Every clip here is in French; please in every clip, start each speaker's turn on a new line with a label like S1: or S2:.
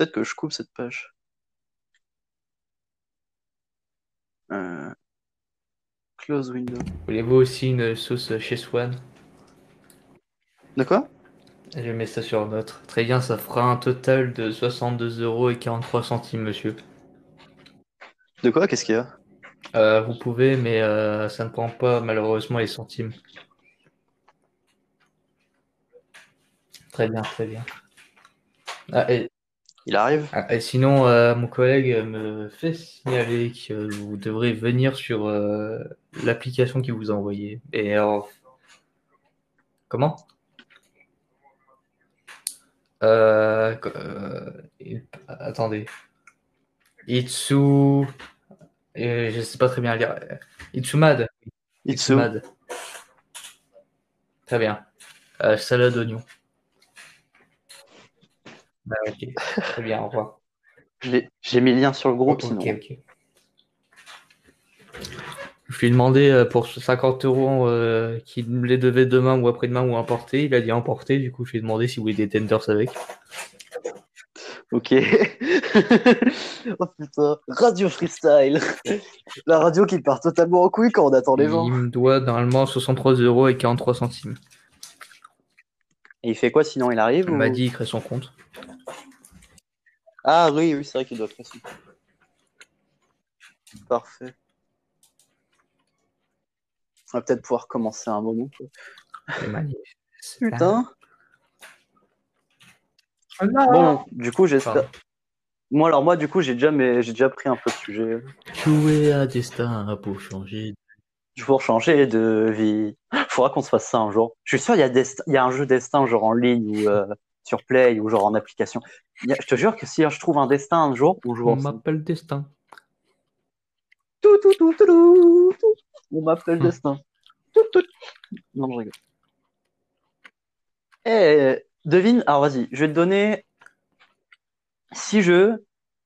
S1: peut-être que je coupe cette page. Euh, Close window.
S2: Voulez-vous aussi une sauce chez Swan?
S1: De quoi?
S2: Je mets ça sur notre. Très bien, ça fera un total de 62 euros et 43 centimes, monsieur.
S1: De quoi? Qu'est-ce qu'il y a?
S2: Euh, vous pouvez, mais euh, ça ne prend pas malheureusement les centimes. Très bien, très bien. Ah, et,
S1: Il arrive
S2: ah, et sinon, euh, mon collègue me fait signaler que vous devrez venir sur euh, l'application qu'il vous a envoyée. Et alors, comment? Euh, il- attendez. Itsu. euh, je sais pas très bien lire. Itsumad.
S1: Itsu.
S2: Itsumad. Très bien. Salade d'oignon. Bah, ok. Très bien, au revoir.
S1: J'ai mis le lien sur le groupe,
S2: Ok,
S1: sinon.
S2: ok. Je lui ai demandé euh, pour 50 euros euh, qu'il me les devait demain ou après-demain ou emporter. Il a dit emporter, du coup je lui ai demandé s'il voulait des tenders avec.
S1: Ok. oh putain, radio freestyle. La radio qui part totalement en couille quand on attend les gens.
S2: Il me doit normalement 63 euros et 43 centimes.
S1: Et il fait quoi sinon? Il arrive
S2: Il
S1: ou-
S2: m'a dit il crée son compte.
S1: Ah oui, oui, c'est vrai qu'il doit faire ça. Parfait. On va peut-être pouvoir commencer à un moment. Putain.
S2: Ah.
S1: Bon, du coup, j'espère. Moi, alors moi, du coup, j'ai déjà, mais j'ai déjà pris un peu de sujet.
S2: Jouer à destin pour changer.
S1: Pour changer de vie. Faudra qu'on se fasse ça un jour. Je suis sûr, il y a, dest- il y a un jeu destin, genre en ligne ou euh, sur Play ou genre en application. A- Je te jure que si je trouve un destin un jour, on joue
S2: On m'appelle destin.
S1: Tout, tout, tout, tout, tout, tout. On m'appelle
S2: Hmm.
S1: Destin. Tout, tout. Non, je rigole. Eh, devine. Alors, vas-y, je vais te donner six jeux.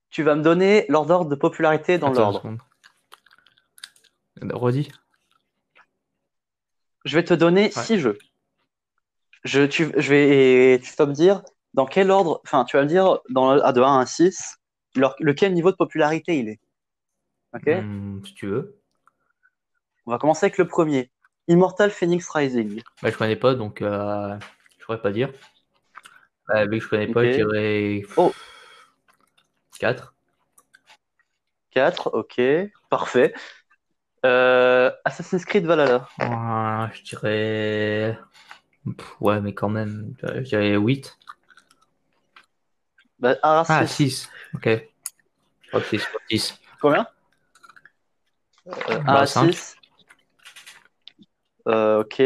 S1: Tu vas me donner leur ordre de popularité dans l'ordre.
S2: Redis.
S1: Je vais te donner
S2: Ouais.
S1: six jeux. Je, tu, je vais, tu vas me dire dans quel ordre. Enfin, tu vas me dire dans, de 1 à 6, leur- lequel niveau de popularité il est. Ok?
S2: Hmm, si tu veux.
S1: On va commencer avec le premier. Immortal Phoenix Rising.
S2: Bah, je connais pas, donc euh, je pourrais pas dire. Euh, vu que je connais pas, je dirais
S1: Oh.
S2: 4.
S1: 4, ok, parfait. Euh, Assassin's Creed Valhalla.
S2: Euh, je dirais. Pff, Ouais, mais quand même, euh, je dirais 8.
S1: Bah, ah,
S2: Ah,
S1: six.
S2: 6. Ok. Ok, c'est 6.
S1: Combien? Euh,
S2: Bah,
S1: ah,
S2: cinq.
S1: 6. Euh, ok,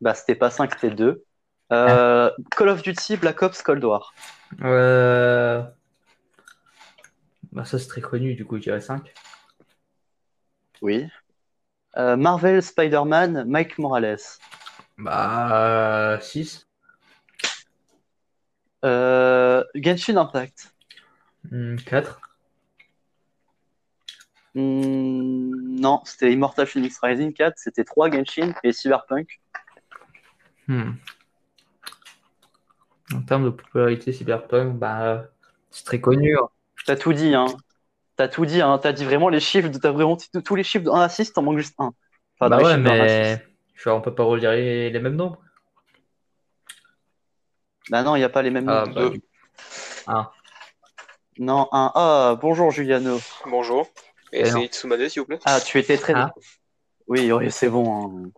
S1: bah c'était pas 5, c'était 2. Euh, Call of Duty Black Ops Cold War.
S2: Euh... Bah, ça, c'est très connu, du coup, je dirais 5.
S1: Oui. Euh, Marvel Spider-Man Mike Morales.
S2: Bah, 6.
S1: Euh, Genshin Impact.
S2: 4.
S1: Hmm, non, c'était Immortal Phoenix Rising 4, c'était 3 Genshin et Cyberpunk.
S2: Hmm. En termes de popularité cyberpunk, bah, c'est très connu. hein.
S1: T'as tout dit, hein. T'as tout dit, hein. T'as dit vraiment les chiffres, t'as vraiment dit tous les chiffres de 1 à 6, t'en manques juste un. Enfin,
S2: bah ouais,
S1: chiffres de 1 à 6.
S2: mais je on peut pas relire les, les mêmes nombres.
S1: Bah non, il n'y a pas les mêmes
S2: Ah,
S1: noms.
S2: bah, Ah,
S1: Non, un. Ah, bonjour Juliano.
S3: Bonjour. Et
S2: Et
S3: c'est. Itsumade, s'il vous plaît?
S1: Ah, tu étais très.
S2: Ah.
S1: Oui, oui, c'est bon. hein.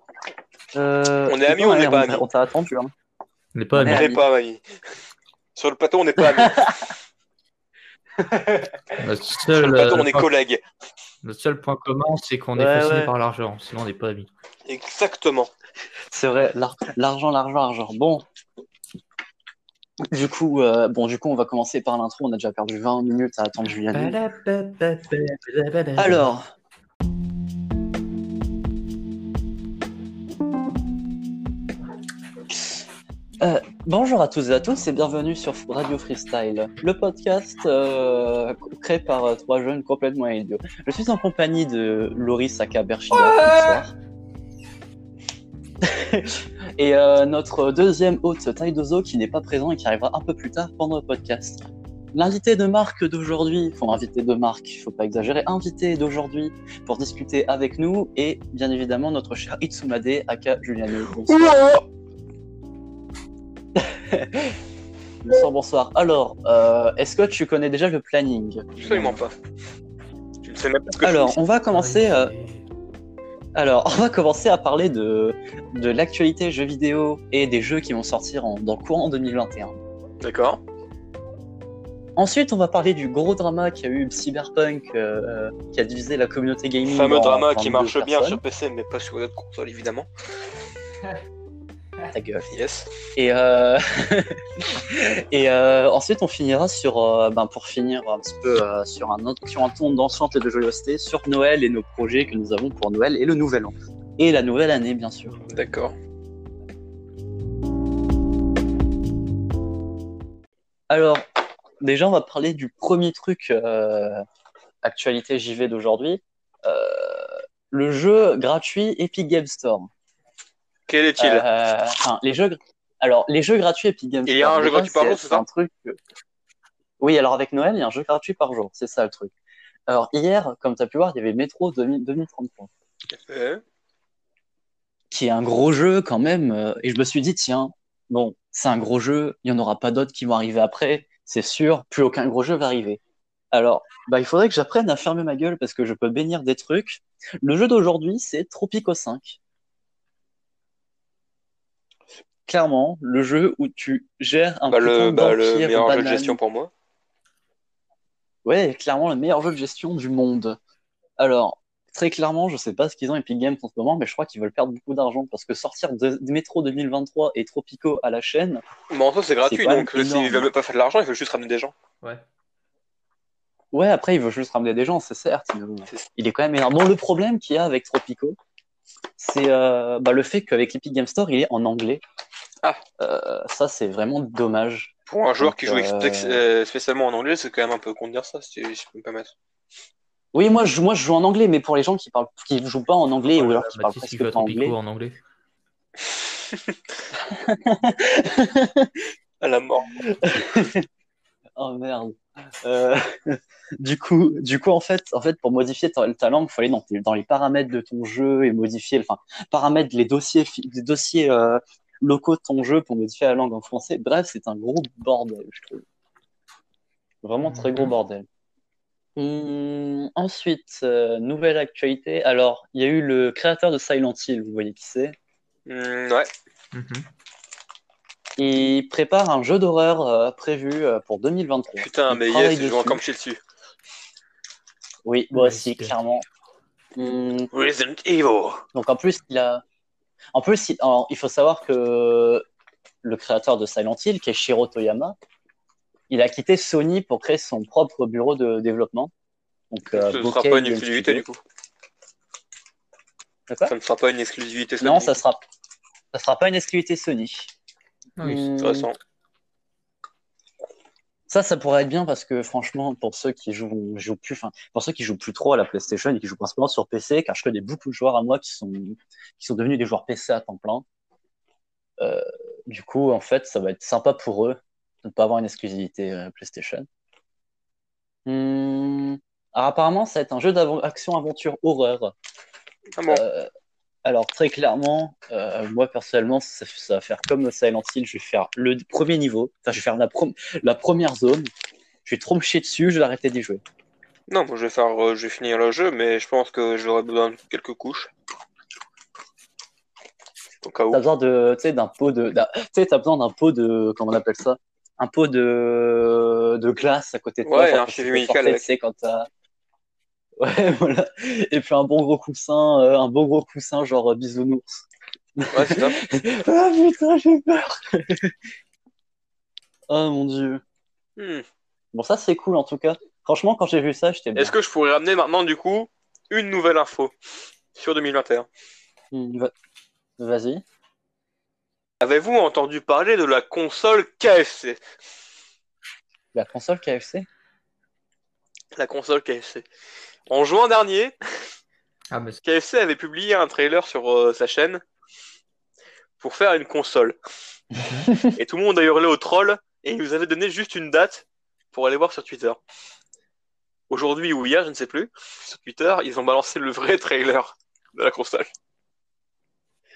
S1: Euh,
S3: On est amis ou on n'est pas amis?
S1: On t'a attendu. Hein.
S2: on n'est pas amis.
S1: est
S3: On n'est pas amis. Sur le plateau, on n'est pas amis.
S2: Seul, euh,
S3: on est
S2: point-
S3: collègues.
S2: notre seul point commun, c'est qu'on est fasciné
S1: ouais.
S2: par l'argent, sinon on n'est pas amis.
S3: Exactement.
S1: C'est vrai, l'ar- l'argent, l'argent, l'argent. Bon. Du coup, euh, bon, du coup, on va commencer par l'intro. On a déjà perdu 20 minutes à attendre Juliano. Alors, euh, bonjour à tous et à tous et bienvenue sur Radio Freestyle, le podcast euh, créé par euh, trois jeunes complètement idiots. Je suis en compagnie de Loris Aka Berchida, bonsoir. et notre deuxième hôte Taidozo qui n'est pas présent et qui arrivera un peu plus tard pendant le podcast. l'invité de marque d'aujourd'hui, enfin invité de marque, il faut pas exagérer, invité d'aujourd'hui pour discuter avec nous est bien évidemment notre cher Itsumade, aka Juliano. Bonsoir. bonsoir. Alors, euh, est-ce que tu connais déjà le planning?
S3: Absolument pas. Tu ne sais même pas ce que
S1: Alors,
S3: je
S1: on va commencer. euh, Alors, on va commencer à parler de, de l'actualité jeux vidéo et des jeux qui vont sortir en- dans le courant 2021.
S3: D'accord.
S1: Ensuite, on va parler du gros drama qu'il y a eu Cyberpunk, euh, qui a divisé la communauté gaming.
S3: fameux
S1: en
S3: drama qui
S1: 22
S3: marche bien sur PC, mais pas sur d'autres consoles, évidemment.
S1: Ta gueule.
S3: Yes.
S1: Et, euh, et euh, ensuite, on finira sur, euh, ben, pour finir un petit peu sur un autre, sur un ton d'enchante et de joyeuseté, sur Noël et nos projets que nous avons pour Noël et le Nouvel An. Et la nouvelle année, bien sûr.
S3: D'accord.
S1: Alors, déjà, on va parler du premier truc actualité JV d'aujourd'hui. Le jeu gratuit Epic Game Store.
S3: Quel est-il?
S1: Euh, enfin, les jeux. Alors, les jeux gratuits Epic Game
S3: Il y a un jeu gratuit par jour, c'est ça?
S1: un truc. Oui, alors avec Noël, il y a un jeu gratuit par jour. C'est ça le truc. Alors, hier, comme tu as pu voir, il y avait Metro 2000 2033,
S3: Euh,
S1: qui est un gros jeu quand même. euh, Et je me suis dit, tiens, bon, c'est un gros jeu, il n'y en aura pas d'autres qui vont arriver après, c'est sûr, plus aucun gros jeu va arriver. Alors, bah, il faudrait que j'apprenne à fermer ma gueule parce que je peux bénir des trucs. Le jeu d'aujourd'hui, c'est Tropico 5. Clairement, le jeu où tu gères un
S3: bah, le, bah, le meilleur jeu de gestion pour moi.
S1: Ouais, clairement le meilleur jeu de gestion du monde. Alors, très clairement, je sais pas ce qu'ils ont Epic Games en ce moment, mais je crois qu'ils veulent perdre beaucoup d'argent parce que sortir de, de Metro 2023 et Tropico à la chaîne,
S3: Mais en soi, c'est gratuit, donc s'ils veulent pas faire de l'argent, il faut juste ramener des gens.
S2: Ouais.
S1: ouais, après, ils veulent juste ramener des gens, c'est certes, mais il est quand même énorme. Bon, le problème qu'il y a avec Tropico, c'est euh, bah, le fait qu'avec l'Epic Game Store, il est en anglais.
S3: Ah.
S1: Euh, ça, c'est vraiment dommage.
S3: Pour un joueur
S1: Donc,
S3: qui joue
S1: euh,
S3: euh, spécialement en anglais, c'est quand même un peu con de dire ça, si je peux me permettre.
S1: Oui, moi je, moi, je joue en anglais, mais pour les gens qui parlent, qui jouent pas en anglais ou alors qui parlent
S2: Mathis, il
S1: presque pas anglais,
S2: en anglais.
S3: À la mort.
S1: Oh merde. Euh, du coup, du coup, en fait, en fait, pour modifier ta, ta langue, il faut aller dans, les paramètres de ton jeu et modifier, enfin, paramètres les dossiers, les dossiers euh, locaux de ton jeu pour modifier la langue en français. Bref, c'est un gros bordel, je trouve. Vraiment très gros bordel. Hum, ensuite, euh, nouvelle actualité. Alors, il y a eu le créateur de Silent Hill, vous voyez qui c'est?
S3: Hmm, ouais.
S2: Mhm.
S1: Il prépare un jeu d'horreur euh, prévu euh, pour 2023.
S3: Putain,
S1: Il
S3: mais yes, je vais encore me chier dessus.
S1: Oui, moi aussi, clairement. Hum,
S3: Resident Evil.
S1: donc en plus, il a. En plus, il, alors, il faut savoir que le créateur de Silent Hill, qui est Shiro Toyama, il a quitté Sony pour créer son propre bureau de développement. Donc, euh,
S3: Ce ne sera pas une exclusivité du coup. Ça ne sera pas une exclusivité.
S1: Non,
S3: Sony.
S1: ça sera, ça sera pas une exclusivité Sony.
S2: Ah oui,
S1: Hum,
S3: Intéressant.
S1: Ça, ça pourrait être bien parce que franchement, pour ceux qui jouent, jouent plus, enfin, pour ceux qui jouent plus trop à la PlayStation et qui jouent principalement sur PC, car je connais beaucoup de joueurs à moi qui sont, qui sont devenus des joueurs PC à temps plein. Euh, du coup, en fait, ça va être sympa pour eux de ne pas avoir une exclusivité euh, PlayStation. Hum, Alors apparemment, ça va être un jeu d'action-aventure horreur.
S3: Ah bon?
S1: Euh, alors très clairement, euh, moi personnellement, ça, ça va faire comme Silent Hill. Je vais faire le premier niveau, enfin je vais faire la, première zone. Je vais trop me chier dessus, je vais arrêter d'y jouer.
S3: Non, moi je vais faire, euh, je vais finir le jeu, mais je pense que j'aurai besoin de quelques couches.
S1: T'as besoin de, tu sais, d'un pot de, d'un- tu sais, t'as besoin d'un pot de, comment on appelle ça, un pot de, de glace à côté de toi.
S3: Ouais, un suivi médical avec.
S1: Quand t'as, ouais, voilà. Et puis un bon gros coussin, euh, un bon gros coussin genre euh, bisounours.
S3: Ouais, c'est ça.
S1: ah putain, j'ai peur. oh mon dieu.
S3: Hmm.
S1: Bon, ça c'est cool en tout cas. Franchement, quand j'ai vu ça, j'étais bien.
S3: Est-ce que je pourrais ramener maintenant du coup une nouvelle info sur 2021
S1: Hmm, va- Vas-y.
S3: Avez-vous entendu parler de la console KFC
S1: La console KFC
S3: La console KFC. En juin dernier,
S2: Ah, mais
S3: KFC avait publié un trailer sur euh, sa chaîne pour faire une console. Et tout le monde a hurlé au troll et il nous avait donné juste une date pour aller voir sur Twitter. Aujourd'hui ou hier, je ne sais plus, sur Twitter, ils ont balancé le vrai trailer de la console.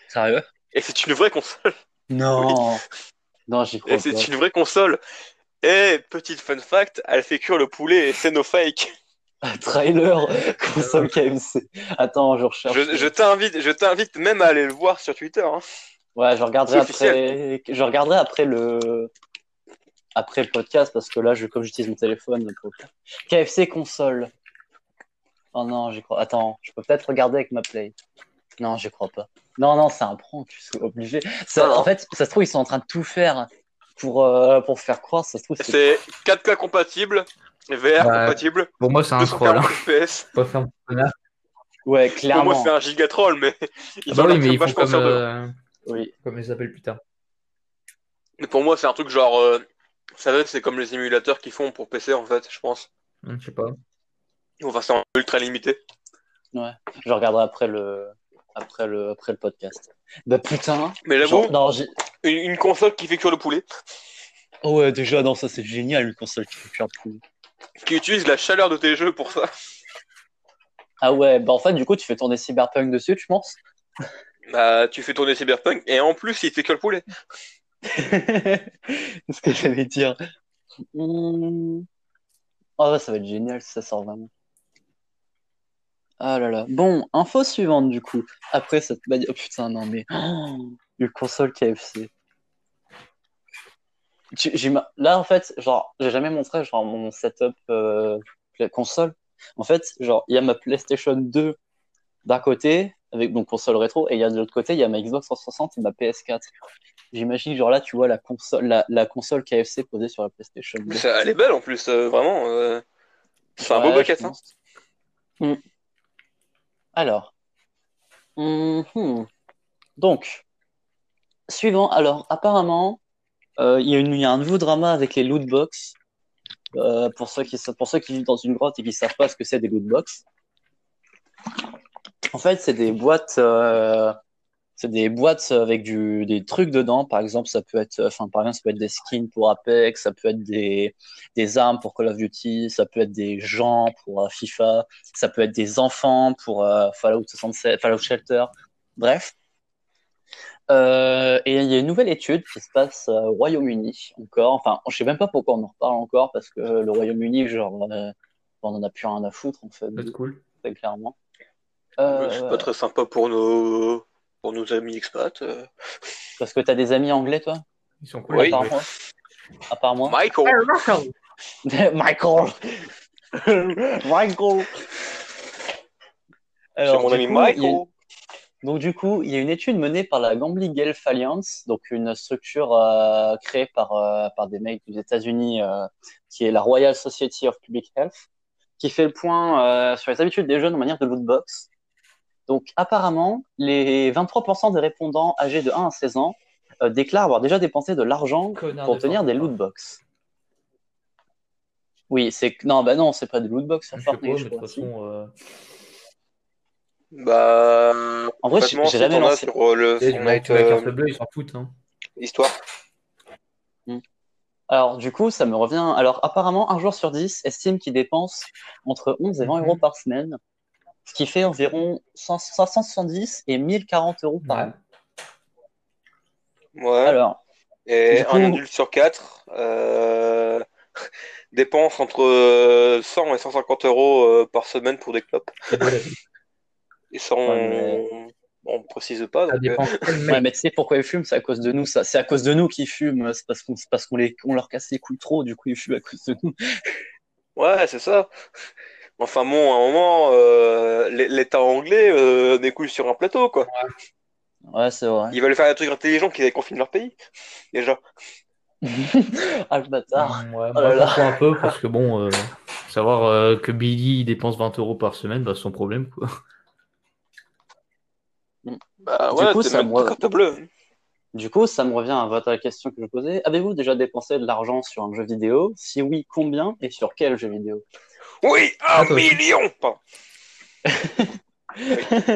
S1: Sérieux?
S3: Et c'est une vraie console.
S1: Non. Non, j'y crois
S3: Et c'est une vraie console. Et petite fun fact, elle fait cuire le poulet et c'est no fake.
S1: Trailer console KFC. Attends, je recherche.
S3: Je, je t'invite, je t'invite même à aller le voir sur Twitter. hein.
S1: Ouais, je regarderai après. Je regarderai après le après le podcast parce que là, je comme j'utilise mon téléphone. donc. KFC console. Oh non, j'y crois. Attends, je peux peut-être regarder avec ma play. Non, j'y crois pas. Non, non, c'est un prank, je suis obligé. Ça, en fait, ça se trouve, ils sont en train de tout faire pour, euh, pour faire croire. Ça se trouve, c'est.
S3: C'est 4K compatible, VR
S2: Ouais.
S3: compatible,
S2: Pour moi, c'est un troll.
S3: 240
S2: Hein.
S3: FPS.
S2: Pas faire mon connard.
S1: Ouais,
S3: Pour
S1: clairement.
S3: moi, c'est un giga troll, mais ils
S2: Ah bah
S3: ont
S2: oui, mais ils font
S3: vachement
S2: comme, euh,
S1: Oui.
S2: comme ils s'appellent plus tard.
S3: Mais pour moi, c'est un truc genre. Euh, ça va être, c'est comme les émulateurs qu'ils font pour PC, en fait, je pense.
S2: Hum, Je sais pas.
S3: Enfin, c'est en ultra limité.
S1: Je regarderai après le après le après le podcast. Bah putain.
S3: Mais là,
S1: genre-
S3: bon,
S1: non,
S3: une console qui fait cuire le poulet,
S1: Oh ouais, déjà, non, ça c'est génial, une console qui fait cuire le poulet.
S3: Qui utilise la chaleur de tes jeux pour ça.
S1: Ah ouais, bah en fait, du coup, tu fais tourner Cyberpunk dessus, tu penses?
S3: Bah, tu fais tourner Cyberpunk et en plus, il fait cuire le poulet.
S1: C'est ce que j'allais dire. Hmm. Oh, ça va être génial si ça sort vraiment. Ah là là. Bon, info suivante du coup. Après cette. Oh putain, non mais. Oh, une console KFC. Tu- Là, en fait, genre, j'ai jamais montré genre, mon setup euh, console. En fait, genre, il y a ma PlayStation 2 d'un côté, avec donc console rétro, et il y a de l'autre côté, il y a ma Xbox 360 et ma PS4. J'imagine, genre là, tu vois la console, la, la console KFC posée sur la PlayStation 2.
S3: Mais ça, elle est belle en plus, euh, vraiment. euh, C'est un beau bucket. Hein.
S1: Hmm. Alors. Mhm. Donc, suivant. Alors, apparemment, il y, a une- il y a un nouveau drama avec les loot box. Euh, pour, ceux qui, vivent dans une grotte et qui ne savent pas ce que c'est des loot box. En fait, c'est des boîtes. euh, c'est des boîtes avec des trucs dedans. Par exemple, ça peut être, enfin, par exemple, ça peut être des skins pour Apex, ça peut être des, armes pour Call of Duty, ça peut être des gens pour euh, FIFA, ça peut être des enfants pour euh, Fallout 67, Fallout Shelter, bref. Euh, et il y a une nouvelle étude qui se passe au Royaume-Uni encore. Enfin, je sais même pas pourquoi on en reparle encore parce que le Royaume-Uni, genre, euh, on en a plus rien à foutre en fait,
S2: C'est cool.
S1: très clairement.
S3: Euh, C'est pas très sympa pour nos, pour nos amis expats.
S1: Parce que t'as des amis anglais, toi,
S2: Ils sont cool.
S3: Oui.
S1: à part moi. À part moi.
S3: Michael,
S1: Michael. Michael.
S3: c'est
S1: Alors,
S3: mon ami
S1: coup, il y a-
S3: Michael.
S1: Donc du coup, il y a une étude menée par la Gambling Health Alliance, donc une structure euh, créée par, euh, par des mecs des États-Unis, euh, qui est la Royal Society of Public Health, qui fait le point sur les habitudes des jeunes en manière de loot box. Donc apparemment, les 23% des répondants âgés de 1 à 16 ans déclarent avoir déjà dépensé de l'argent pour
S2: de
S1: obtenir des loot box. Oui, c'est non, bah non, c'est pas des loot box
S2: Je pas, mais
S1: je
S2: de façon,
S3: Bah,
S1: En vrai, j'ai jamais lancé.
S3: sur euh, le Fortnite
S2: la carte
S3: euh,
S2: bleue, ils s'en foutent. Hein.
S3: histoire.
S1: Alors, du coup, ça me revient. Alors, apparemment, un joueur sur 10 estime qu'il dépense entre 11 et 20
S2: Mhm.
S1: euros par semaine, ce qui fait environ 100 570 et 1040 euros par
S2: Ouais.
S1: an.
S3: Ouais.
S1: Alors,
S3: Et
S1: coup-
S3: un adulte sur quatre euh, dépense entre euh, 100 et 150 euros euh, par semaine pour des clopes.
S2: C'est beau, la vie.
S3: Et ça, on,
S1: Ouais,
S3: on précise pas.
S2: Ça
S3: donc, euh,
S2: dépend
S1: ouais,
S2: mec.
S1: mais tu sais pourquoi ils fument C'est à cause de nous. Ça, c'est à cause de nous qu'ils fument. C'est parce qu'on, les, on leur casse les couilles trop. Du coup, ils fument à cause de nous.
S3: Ouais, c'est ça. Enfin bon, à un moment, euh, l'É- l'État anglais euh, découle sur un plateau, quoi.
S1: Ouais, c'est vrai.
S3: Ils veulent faire des trucs intelligents qui confinent leur pays, déjà.
S1: ah le bâtard.
S2: Mm, ouais,
S1: Oh là là.
S2: un peu parce que bon, euh, savoir euh, que Billy il dépense 20 euros par semaine, bah, c'est son problème quoi.
S3: Bah
S1: Du coup, ça
S3: même
S1: me-
S3: carte bleue.
S1: Du coup, ça me revient à votre question que je posais. Avez-vous déjà dépensé de l'argent sur un jeu vidéo? Si oui, combien et sur quel jeu vidéo?
S3: Oui, un
S2: Ah,
S3: million.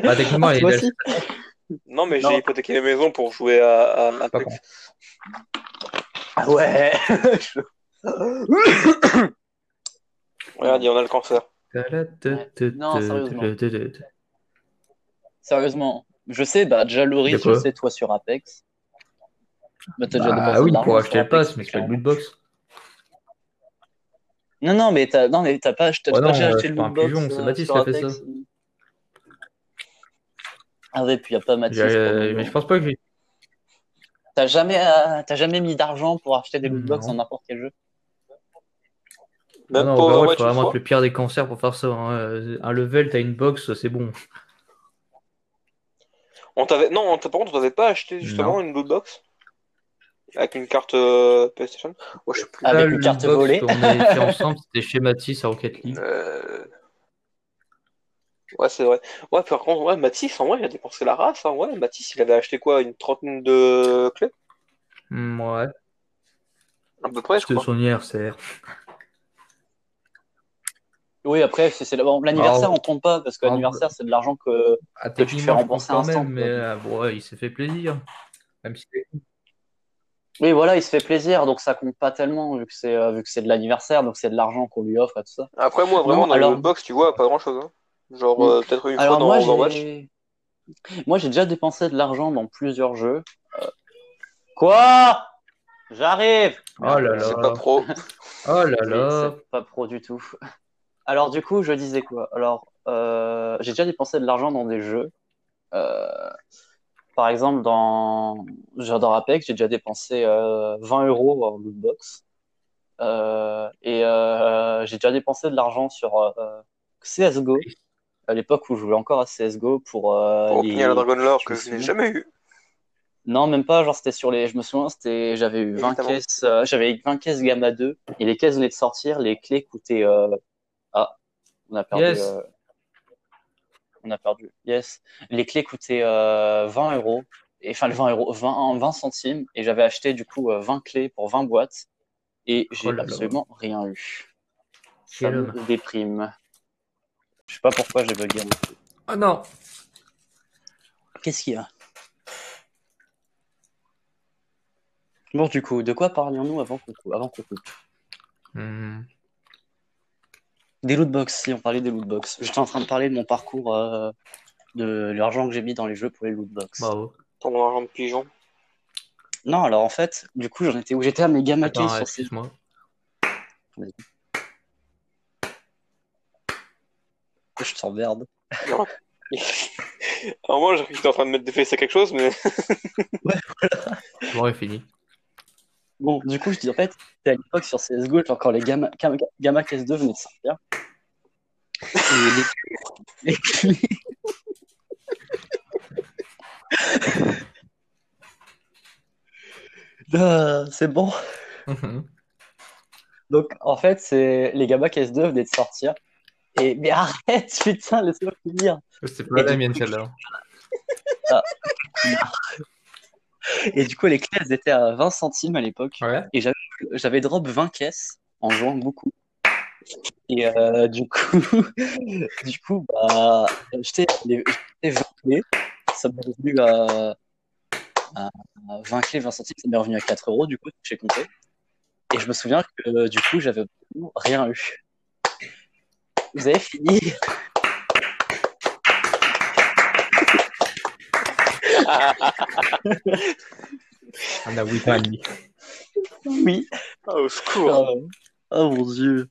S2: Bah, techniquement,
S1: Ah,
S2: elle est
S3: Non, mais j'ai hypothéqué la maison pour jouer à, à
S2: Pas.
S1: Ah ouais
S3: Regarde, on a le cancer.
S1: Non, sérieusement. Sérieusement, je sais, bah, déjà Loris, je sais, toi sur Apex. Bah, t'as déjà
S2: Ah
S1: dépensé
S2: oui, pour acheter le pass, mais c'est pas le
S1: clairement.
S2: loot box.
S1: Non, non, mais t'as non, mais t'as pas,
S2: Ouais, non,
S1: déjà
S2: euh,
S1: acheté le lootbox
S2: pigeon, c'est
S1: euh,
S2: Mathis
S1: sur
S2: qui a fait ça.
S1: Ah ouais, puis y a pas Mathis. Le
S2: Mais je pense pas que j'ai.
S1: T'as jamais, euh, t'as jamais mis d'argent pour acheter des lootbox
S2: Non.
S1: dans n'importe quel jeu?
S3: Même
S2: non,
S3: pour
S2: Overwatch, faut vraiment être le pire des cancers pour faire ça. hein. Euh, Un level, t'as une box, c'est bon.
S3: On t'avait... Non, on t'a- par contre, on t'avait pas acheté justement
S2: Non.
S3: une loot box Avec une carte euh, PlayStation? Ouais, je sais plus.
S1: Avec une carte
S2: box
S1: volée.
S2: avait fait ensemble, c'était chez Mathis à Rocket League.
S3: Euh, Ouais, c'est vrai. Ouais, par contre, ouais, Mathis, en vrai, il a dépensé la race. Hein. Ouais, Mathis, il avait acheté quoi Une trentaine de clés?
S2: Hmm, Ouais,
S3: À peu près, je
S2: c'était
S3: crois.
S2: son anniversaire.
S1: Oui, après, c'est, l'anniversaire, on compte pas parce que l'anniversaire, c'est de l'argent que.
S2: Ah,
S1: Que tu te fais rembourser
S2: quand
S1: instant,
S2: même, mais euh, bon, ouais, il s'est fait plaisir. Même si
S1: Oui, voilà, il se fait plaisir, donc ça compte pas tellement vu que c'est, euh, vu que c'est de l'anniversaire, donc c'est de l'argent qu'on lui offre et tout ça.
S3: Après, moi, vraiment,
S1: Non,
S3: dans
S1: alors-
S3: le box, tu vois, pas grand chose. Hein. Genre, euh, peut-être une
S1: Alors
S3: fois dans
S1: moi,
S3: Overwatch.
S1: j'ai, moi, j'ai déjà dépensé de l'argent dans plusieurs jeux. Euh, Quoi? J'arrive.
S2: Oh là là.
S3: C'est pas pro.
S2: Oh là là.
S1: c'est pas pro du tout. Alors du coup, je disais quoi? Alors, euh, j'ai déjà dépensé de l'argent dans des jeux. Euh, par exemple, dans j'adore Apex, j'ai déjà dépensé euh, 20 euros en loot box. Euh, et euh, j'ai déjà dépensé de l'argent sur euh, CS:GO à l'époque où je jouais encore à CS:GO pour euh,
S3: Pour
S1: les-
S3: obtenir la Dragon Lore que je n'ai jamais eu.
S1: Non, même pas, genre c'était sur les. Je me souviens, c'était. J'avais eu 20
S3: Évidemment.
S1: caisses. euh, J'avais 20 caisses Gamma 2 et les caisses venaient de sortir. Les clés coûtaient. euh, on a perdu.
S2: Yes.
S1: euh, On a perdu. Yes. Les clés coûtaient euh, 20 euros. Et, enfin, 20 euros, 20, 20 centimes. Et j'avais acheté du coup euh, 20 clés pour 20 boîtes. Et j'ai
S2: Oh là.
S1: absolument rien eu. Ça me
S2: homme.
S1: déprime. Je sais pas pourquoi j'ai bugué.
S2: Oh non.
S1: Qu'est-ce qu'il y a? Bon, du coup, de quoi parlions-nous avant qu'on avant qu'on coupe?
S2: Hmm.
S1: Des lootbox, si on parlait des lootbox. J'étais en train de parler de mon parcours, euh, de l'argent que j'ai mis dans les jeux pour les lootbox.
S2: Bravo.
S3: Ton argent de pigeon.
S1: Non, alors en fait, du coup, j'en étais où? J'étais à mes
S2: Attends,
S1: sur ces...
S2: excuse-moi.
S1: Je t'emmerde.
S3: Alors moi, j'ai cru que t'étais en train de mettre des fesses à quelque chose, mais...
S2: Bon, est fini.
S1: Bon, du coup, je dis en fait, c'était à l'époque sur CSGO, quand les gamma, gamma, gamma Case 2 venaient de sortir. Et les, les clés. Ah, c'est bon.
S2: Mhm.
S1: Donc, en fait, c'est les Gamma Case 2 venaient de sortir. Et mais arrête, putain, laisse-moi finir.
S2: C'est pas
S1: Et
S2: la mienne celle-là.
S1: Et du coup, les clés, elles étaient à 20 centimes à l'époque.
S2: Ouais.
S1: Et j'avais, drop 20 caisses en jouant beaucoup. Et euh, du coup, du coup, bah, j'étais les j'étais 20 clés. Ça m'est revenu à, à 20 clés, 20 centimes. Ça m'est revenu à 4 euros, du coup, j'ai compté. Et je me souviens que, du coup, j'avais rien eu. Vous avez fini?
S2: On a 8 ans et demi.
S1: Oui.
S3: Ah, au secours.
S1: Oh, oh mon dieu.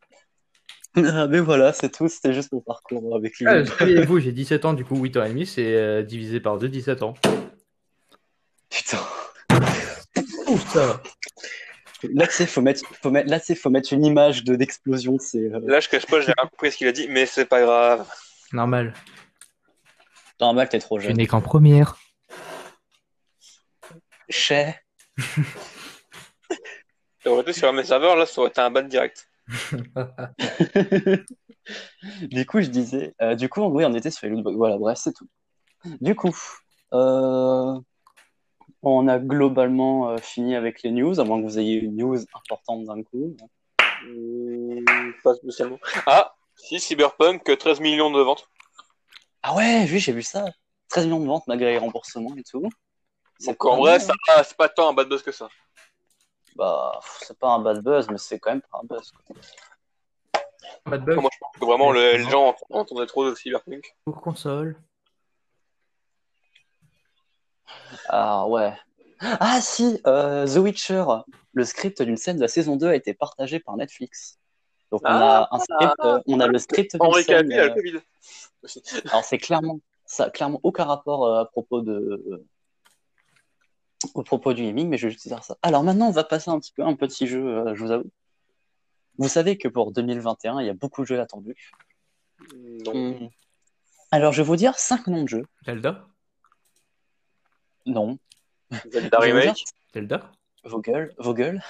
S1: Ah, mais voilà, c'est tout. C'était juste mon parcours avec lui.
S2: Ah, vous j'ai 17 ans, du coup 8 ans et demi, c'est euh, divisé par 2, 17 ans.
S1: Putain.
S2: Ouf, ça.
S1: Là, tu sais, faut mettre, faut mettre, là, tu sais, faut mettre une image de d'explosion. C'est euh,
S3: Là, je cache pas, j'ai rien compris ce qu'il a dit, mais c'est pas grave.
S2: Normal.
S1: normal, t'es trop
S2: Je
S1: jeune.
S2: n'ai qu'en première.
S1: Chez.
S3: J'aurais été sur un serveurs, là, ça aurait été un ban direct.
S1: du coup, je disais, euh, du coup, oui, on était sur les lootbox. Voilà, bref, c'est tout. Du coup, euh, on a globalement euh, fini avec les news, à moins que vous ayez une news importante d'un coup.
S3: Hmm, pas spécialement. Ah, si, Cyberpunk, 13 millions de ventes.
S1: Ah ouais, oui, j'ai vu ça. 13 millions de ventes malgré les remboursements et tout.
S3: Donc en vrai, ça va, c'est pas tant un bad buzz que ça.
S1: Bah, c'est pas un bad buzz, mais c'est quand même pas un buzz. quoi.
S2: De bug
S3: Moi, je pense que vraiment, le- les gens entendaient trop de Cyberpunk.
S2: pour console.
S1: Ah ouais. Ah si, euh, The Witcher, le script d'une scène de la saison 2 a été partagé par Netflix. Donc on
S3: Ah,
S1: a un script, euh, on a le script d'une
S3: Henri. Cavill
S1: euh,
S3: le Covid.
S1: Alors c'est clairement, ça a clairement aucun rapport euh, à propos de, au propos du gaming, mais je vais juste dire ça. Alors maintenant, on va passer un petit peu à un petit jeu, euh, je vous avoue. Vous savez que pour 2021, il y a beaucoup de jeux attendus.
S3: Non.
S1: Hmm. Alors je vais vous dire cinq noms de jeux.
S2: Zelda
S1: Non.
S3: Zelda
S1: vous dire-
S3: Remake.
S2: Zelda
S1: Vos gueules, vos gueules.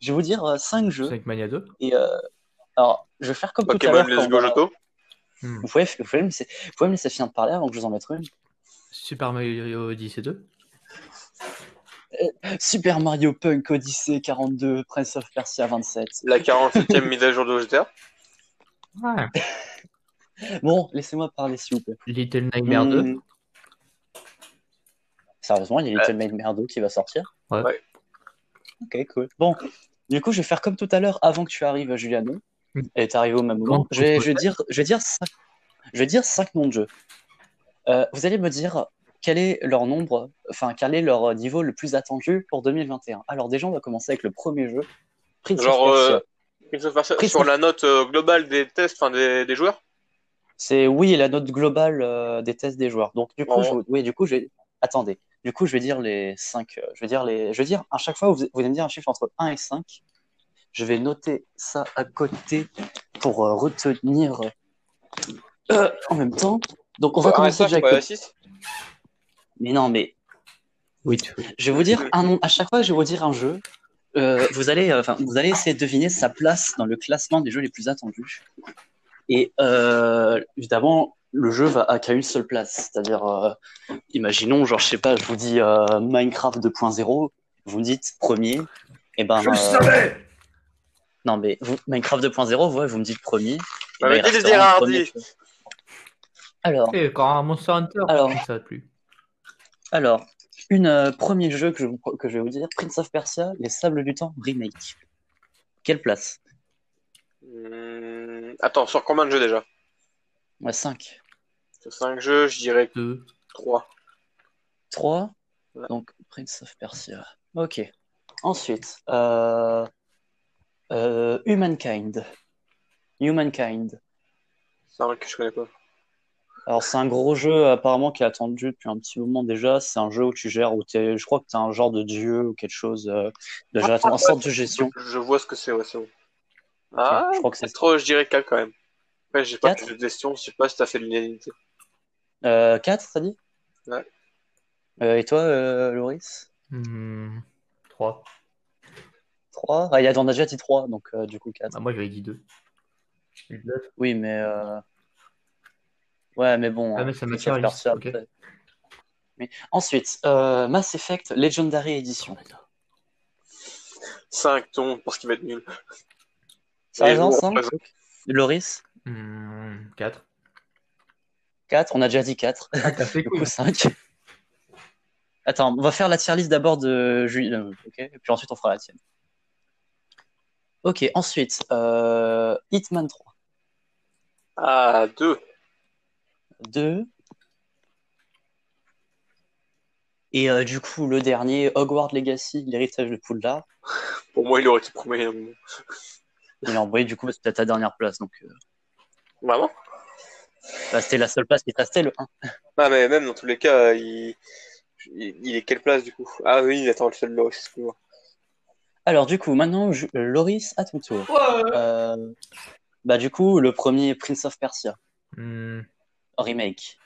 S1: Je vais vous dire euh, cinq jeux.
S2: Sonic Mania 2
S1: Et euh, alors, je vais faire comme tout à
S3: Pokémon. Let's Go Johto.
S2: Hmm.
S1: Vous pouvez, vous, pouvez me laisser, vous pouvez me laisser finir de parler avant que je vous en mette une.
S2: Super Mario Odyssey 2
S1: Super Mario Punk Odyssey 42, Prince of Persia 27.
S3: La 47e mise à jour de GTA.
S2: Ouais.
S1: Bon, laissez-moi parler s'il vous plaît.
S2: Little Nightmare 2
S1: Hmm. Sérieusement, il y a Little Nightmare 2 qui va sortir?
S2: Ouais.
S3: Ouais.
S1: Ok, cool. Bon, du coup, je vais faire comme tout à l'heure avant que tu arrives, Juliano.
S2: Mm.
S1: Et tu arrivé au même moment. Je vais, je vais dire, je vais dire cinq, je vais dire cinq noms de jeux. Euh, vous allez me dire quel est leur nombre, enfin quel est leur niveau le plus attendu pour 2021. Alors déjà, on va commencer avec le premier jeu, Prince
S3: Genre,
S1: of Persia.
S3: euh, Prince of Persia,
S1: Prince
S3: sur
S1: of-
S3: la note euh, globale des tests, enfin des, des joueurs?
S1: C'est oui la note globale euh, des tests des joueurs. Donc du coup,
S3: Oh.
S1: je, oui, du coup, je vais attendez. Du coup, je vais dire les 5 je vais dire les, je vais dire à chaque fois vous, vous allez me dire un chiffre entre 1 et 5. Je vais noter ça à côté pour euh, retenir euh, en même temps. Donc on va commencer déjà avec.
S3: la 6.
S1: Mais non, mais
S2: Oui, tu-
S1: je vais vous dire un nom. À chaque fois, je vais vous dire un jeu. Euh, vous allez, euh, enfin, vous allez essayer de deviner sa place dans le classement des jeux les plus attendus. Et euh, évidemment, le jeu va qu'à une seule place. C'est-à-dire, euh, imaginons, genre, je sais pas, je vous dis euh, Minecraft 2.0, vous me dites premier. Et ben, euh, non mais vous, Minecraft 2.0, ouais, vous me dites premier. Et
S3: Bah,
S1: ben, il premier. Alors,
S2: Et quand un Monster Hunter,
S1: Alors.
S2: ça va plus.
S1: Alors, une euh, premier jeu que je, vous- que je vais vous dire, Prince of Persia, Les Sables du Temps remake. Quelle place?
S3: Hmm, Attends, sur combien de jeux déjà?
S1: Ouais, 5.
S3: Sur 5 jeux, je dirais
S2: 2.
S3: 3.
S1: 3.
S3: Ouais.
S1: Donc, Prince of Persia. Ok. Ensuite, euh, euh, Humankind. Humankind.
S3: 5, je connais pas.
S1: Alors, c'est un gros jeu apparemment qui est attendu depuis un petit moment déjà. C'est un jeu où tu gères, où t'es, je crois que tu es un genre de dieu ou quelque chose euh, de gérer, en sorte de gestion.
S3: Je vois ce que c'est, ouais, c'est bon. Ah,
S1: je crois que c'est
S3: trop, je dirais 4 quand même. Après, j'ai pas
S1: Quatre
S3: plus de gestion, je sais pas si t'as fait l'unanimité.
S1: Euh, 4, t'as dit?
S3: Ouais.
S1: Euh, et toi, euh, Loris?
S2: 3.
S1: 3 Ah, il a, on a déjà dit 3, donc euh, du coup 4.
S2: Ah, moi, j'avais dit 2.
S1: Oui, mais. euh, Ouais, mais bon.
S2: Ah, mais ça
S1: Prince
S2: m'attire
S1: of
S2: à
S1: Persia,
S2: l'idée, ok.
S1: après. Mais ensuite, euh, Mass Effect Legendary Edition.
S3: 5, ton, pour ce qui va être nul.
S1: Ça
S3: Et
S1: va
S3: vous,
S1: ensemble
S3: on présente.
S1: Loris
S2: 4.
S1: 4, on a déjà dit 4.
S2: Ah, t'as fait
S1: coup, 5. Attends, on va faire la tier list d'abord de Julie, euh, ok Et puis ensuite on fera la tienne. Ok, ensuite, euh, Hitman 3.
S3: Ah, 2.
S1: 2. Et euh, du coup, le dernier, Hogwarts Legacy, l'héritage de Poudlard.
S3: Pour moi, il aurait été premier. à un moment.
S1: Il a envoyé du coup, c'était ta dernière place. Donc, euh,
S3: Vraiment?
S1: Bah, c'était la seule place qui te restait, le 1.
S3: Ah, mais même dans tous les cas, il, il, est quelle place du coup? Ah oui, attends, le seul Loris, excuse-moi.
S1: Alors, du coup, maintenant, je- euh, Loris, à ton tour. Euh, bah, du coup, le premier, Prince of Persia, remake.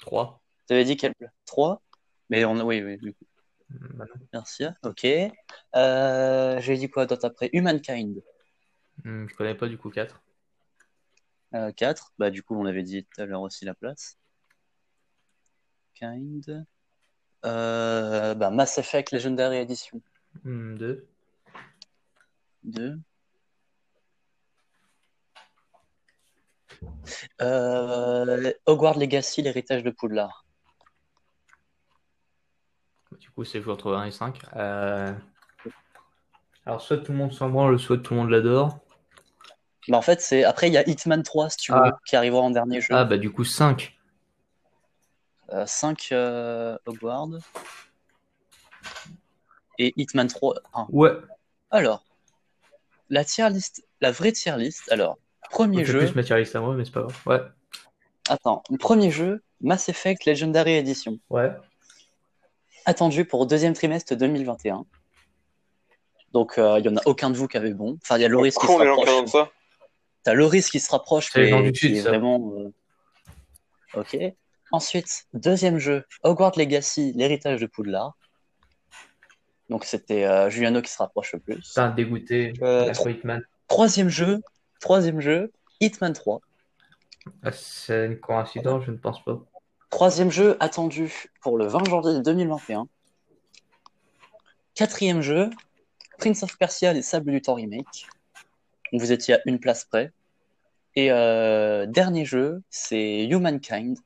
S2: 3.
S1: Tu avais dit quel 3 Mais on oui, oui, du coup. Merci. Ok. Euh, J'ai dit quoi d'autre après? Humankind.
S2: je connais pas du coup 4.
S1: Euh, 4. Bah, du coup, on avait dit tout à l'heure aussi la place. Kind. Euh, bah, Mass Effect Legendary Edition.
S2: 2.
S1: 2. Euh, Hogwarts Legacy, l'héritage de Poudlard.
S2: Du coup, c'est entre 1 et 5. Euh, Alors, soit tout le monde s'en branle, soit tout le monde l'adore.
S1: Bah, en fait, c'est après, il y a Hitman 3, si tu
S2: Ah.
S1: veux, qui arrivera en dernier jeu.
S2: Ah, bah, du coup, 5.
S1: 5 euh, Hogwarts. Et Hitman 3, 1.
S2: Ouais.
S1: Alors, la tier list, la vraie tier list, alors, premier jeu,
S2: plus matérialiste à moi, mais c'est pas grave. Ouais.
S1: attends, premier jeu, Mass Effect Legendary Edition,
S2: Ouais.
S1: attendu pour deuxième trimestre 2021. Donc, euh, il y en a aucun de vous qui avait bon. Enfin, il y a Loris qui se rapproche. T'as Loris qui se rapproche,
S2: C'est les gens
S1: mais
S2: du
S1: qui
S2: Sud,
S1: est
S2: ça.
S1: vraiment. euh, Ok. Ensuite, deuxième jeu, Hogwarts Legacy, l'héritage de Poudlard. Donc c'était euh, Juliano qui se rapproche le plus.
S2: Un dégoûté.
S1: Euh. Troisième jeu, troisième jeu, Hitman 3.
S2: Ah, c'est une coïncidence, je ne pense pas.
S1: Troisième jeu attendu pour le 20 janvier 2021. Quatrième jeu, Prince of Persia, les Sables du Temps remake. Vous étiez à une place près. Et euh, dernier jeu, c'est Humankind,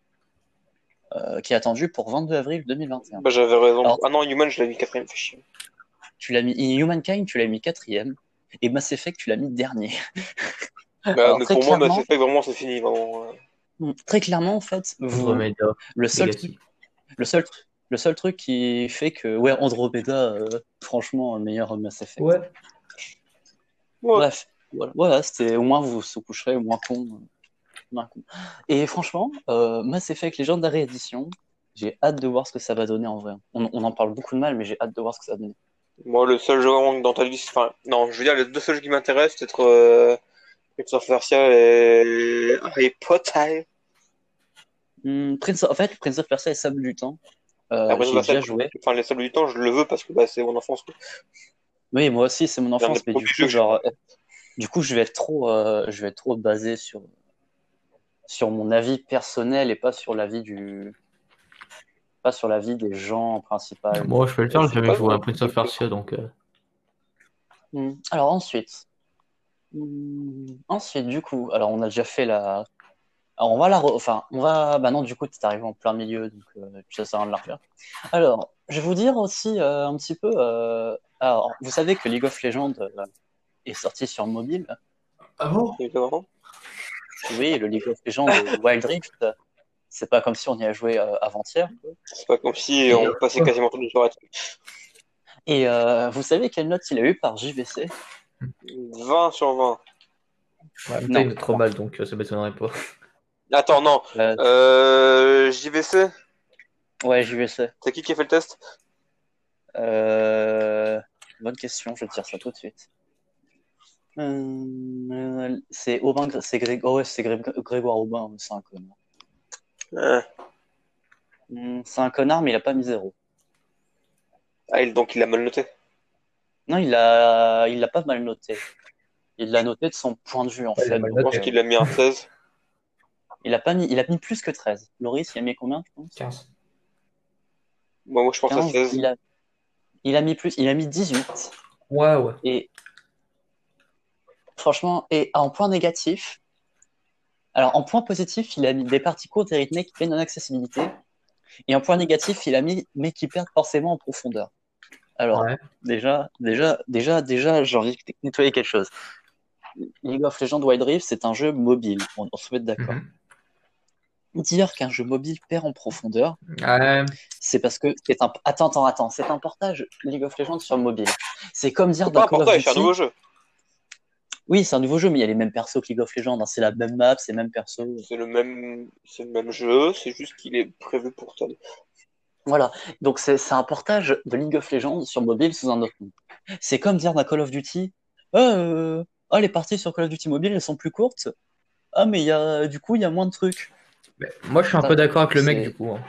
S1: euh, qui est attendu pour 22 avril 2021.
S3: Bah, j'avais raison.
S1: Alors-
S3: Ah non, Human, je l'ai mis quatrième.
S1: Tu l'as mis Humankind, tu l'as mis quatrième, et Mass Effect, tu l'as mis dernier.
S3: Bah,
S1: Alors,
S3: mais pour moi, Mass Effect, vraiment, c'est fini. Vraiment. euh.
S1: Très clairement, en fait, vous,
S2: Andromeda,
S1: le seul
S2: Legacy.
S1: Le seul, le seul truc qui fait que, ouais, Andromeda, euh, franchement, meilleur Mass Effect.
S2: Ouais.
S3: Ouais.
S1: Bref, voilà, voilà c'était au moins vous se coucherez moins con. euh, moins con. Et franchement, euh, Mass Effect Legendary Edition, j'ai hâte de voir ce que ça va donner en vrai. On, on en parle beaucoup de mal, mais j'ai hâte de voir ce que ça va donner.
S3: Moi, le seul jeu vraiment dans ta liste, enfin, non, je veux dire, les deux seuls jeux qui m'intéressent, c'est être euh, Prince of Persia et Harry Potter.
S1: Hmm, Prince of- en fait, Prince of Persia et Sable du Temps, euh,
S3: Après, bah,
S1: déjà joué.
S3: Enfin, les sables du temps, je le veux parce que bah, c'est mon enfance. quoi.
S1: Oui, moi aussi, c'est mon enfance, mais du coup, genre, euh, du coup, je vais être trop, euh, je vais être trop basé sur, sur mon avis personnel et pas sur l'avis du, pas sur l'avis des gens principaux.
S2: Moi, je peux le faire, j'ai
S3: C'est
S2: jamais
S3: pas
S2: joué à. Prince of Persia, donc. euh,
S1: Hmm. Alors ensuite, hmm, ensuite, du coup, alors on a déjà fait la, alors on va la, re- enfin, on va, bah non, du coup, tu es arrivé en plein milieu, donc euh, ça sert à rien de la refaire. Alors, je vais vous dire aussi euh, un petit peu, euh, alors, vous savez que League of Legends euh, est sorti sur mobile?
S2: Ah bon?
S1: Oui, le League of Legends Wild Rift, c'est pas comme si on y a joué euh, avant-hier.
S3: C'est pas comme si on passait quasiment toute une soirée.
S1: Et euh, vous savez quelle note il a eu par JVC
S3: 20 sur 20.
S2: Ouais,
S1: Non.
S2: il est trop mal, donc euh, ça m'étonnerait pas.
S3: Attends, non.
S1: Euh,
S3: Euh, JVC,
S1: Ouais, JVC.
S3: c'est qui qui a fait le test?
S1: Euh, Bonne question, je vais te dire ça tout de suite. Euh, c'est Aubin, c'est Gré... oh ouais, c'est Gré- Grégoire Aubin, c'est un connard.
S3: Euh,
S1: Hmm, C'est un connard, mais il a pas mis zéro.
S3: Ah, il- donc il a mal noté.
S1: Non, il a, il l'a pas mal noté. Il l'a noté de son point de vue, en
S2: Ouais,
S1: fait.
S3: Je pense qu'il a mis un 16.
S1: Il a pas mis, il a mis plus que 13. Loris, il a mis combien, je pense?
S2: 15.
S3: Moi, moi, je pense à
S1: 15,
S3: 16.
S1: il a, il a mis plus, il a mis 18.
S2: Ouais, ouais.
S1: Et franchement, et en point négatif, alors en point positif, il a mis des parties courtes et rythmées qui peinent en accessibilité. Et en point négatif, il a mis mais qui perdent forcément en profondeur. Alors,
S2: Ouais.
S1: déjà, déjà, déjà, déjà, j'ai envie de nettoyer quelque chose. League of Legends Wild Rift, c'est un jeu mobile. On, on se met d'accord.
S2: Mhm.
S1: Dire qu'un jeu mobile perd en profondeur,
S2: Ouais.
S1: c'est parce que c'est un. Attends, attends, attends. C'est un portage League of Legends sur mobile. C'est comme dire
S3: C'est un nouveau jeu.
S1: Oui, c'est un nouveau jeu, mais il y a les mêmes persos que League of Legends. hein. C'est la même map, c'est le même perso.
S3: C'est le même, c'est le même jeu, c'est juste qu'il est prévu pour ça.
S1: Voilà. Donc c'est c'est un portage de League of Legends sur mobile sous un autre nom. C'est comme dire d'un Call of Duty. Ah, euh, ah, les parties sur Call of Duty mobile, elles sont plus courtes. Ah, mais il y a, du coup, il y a moins de trucs.
S2: Mais moi, je suis un peu d'accord avec le mec, du coup. hein.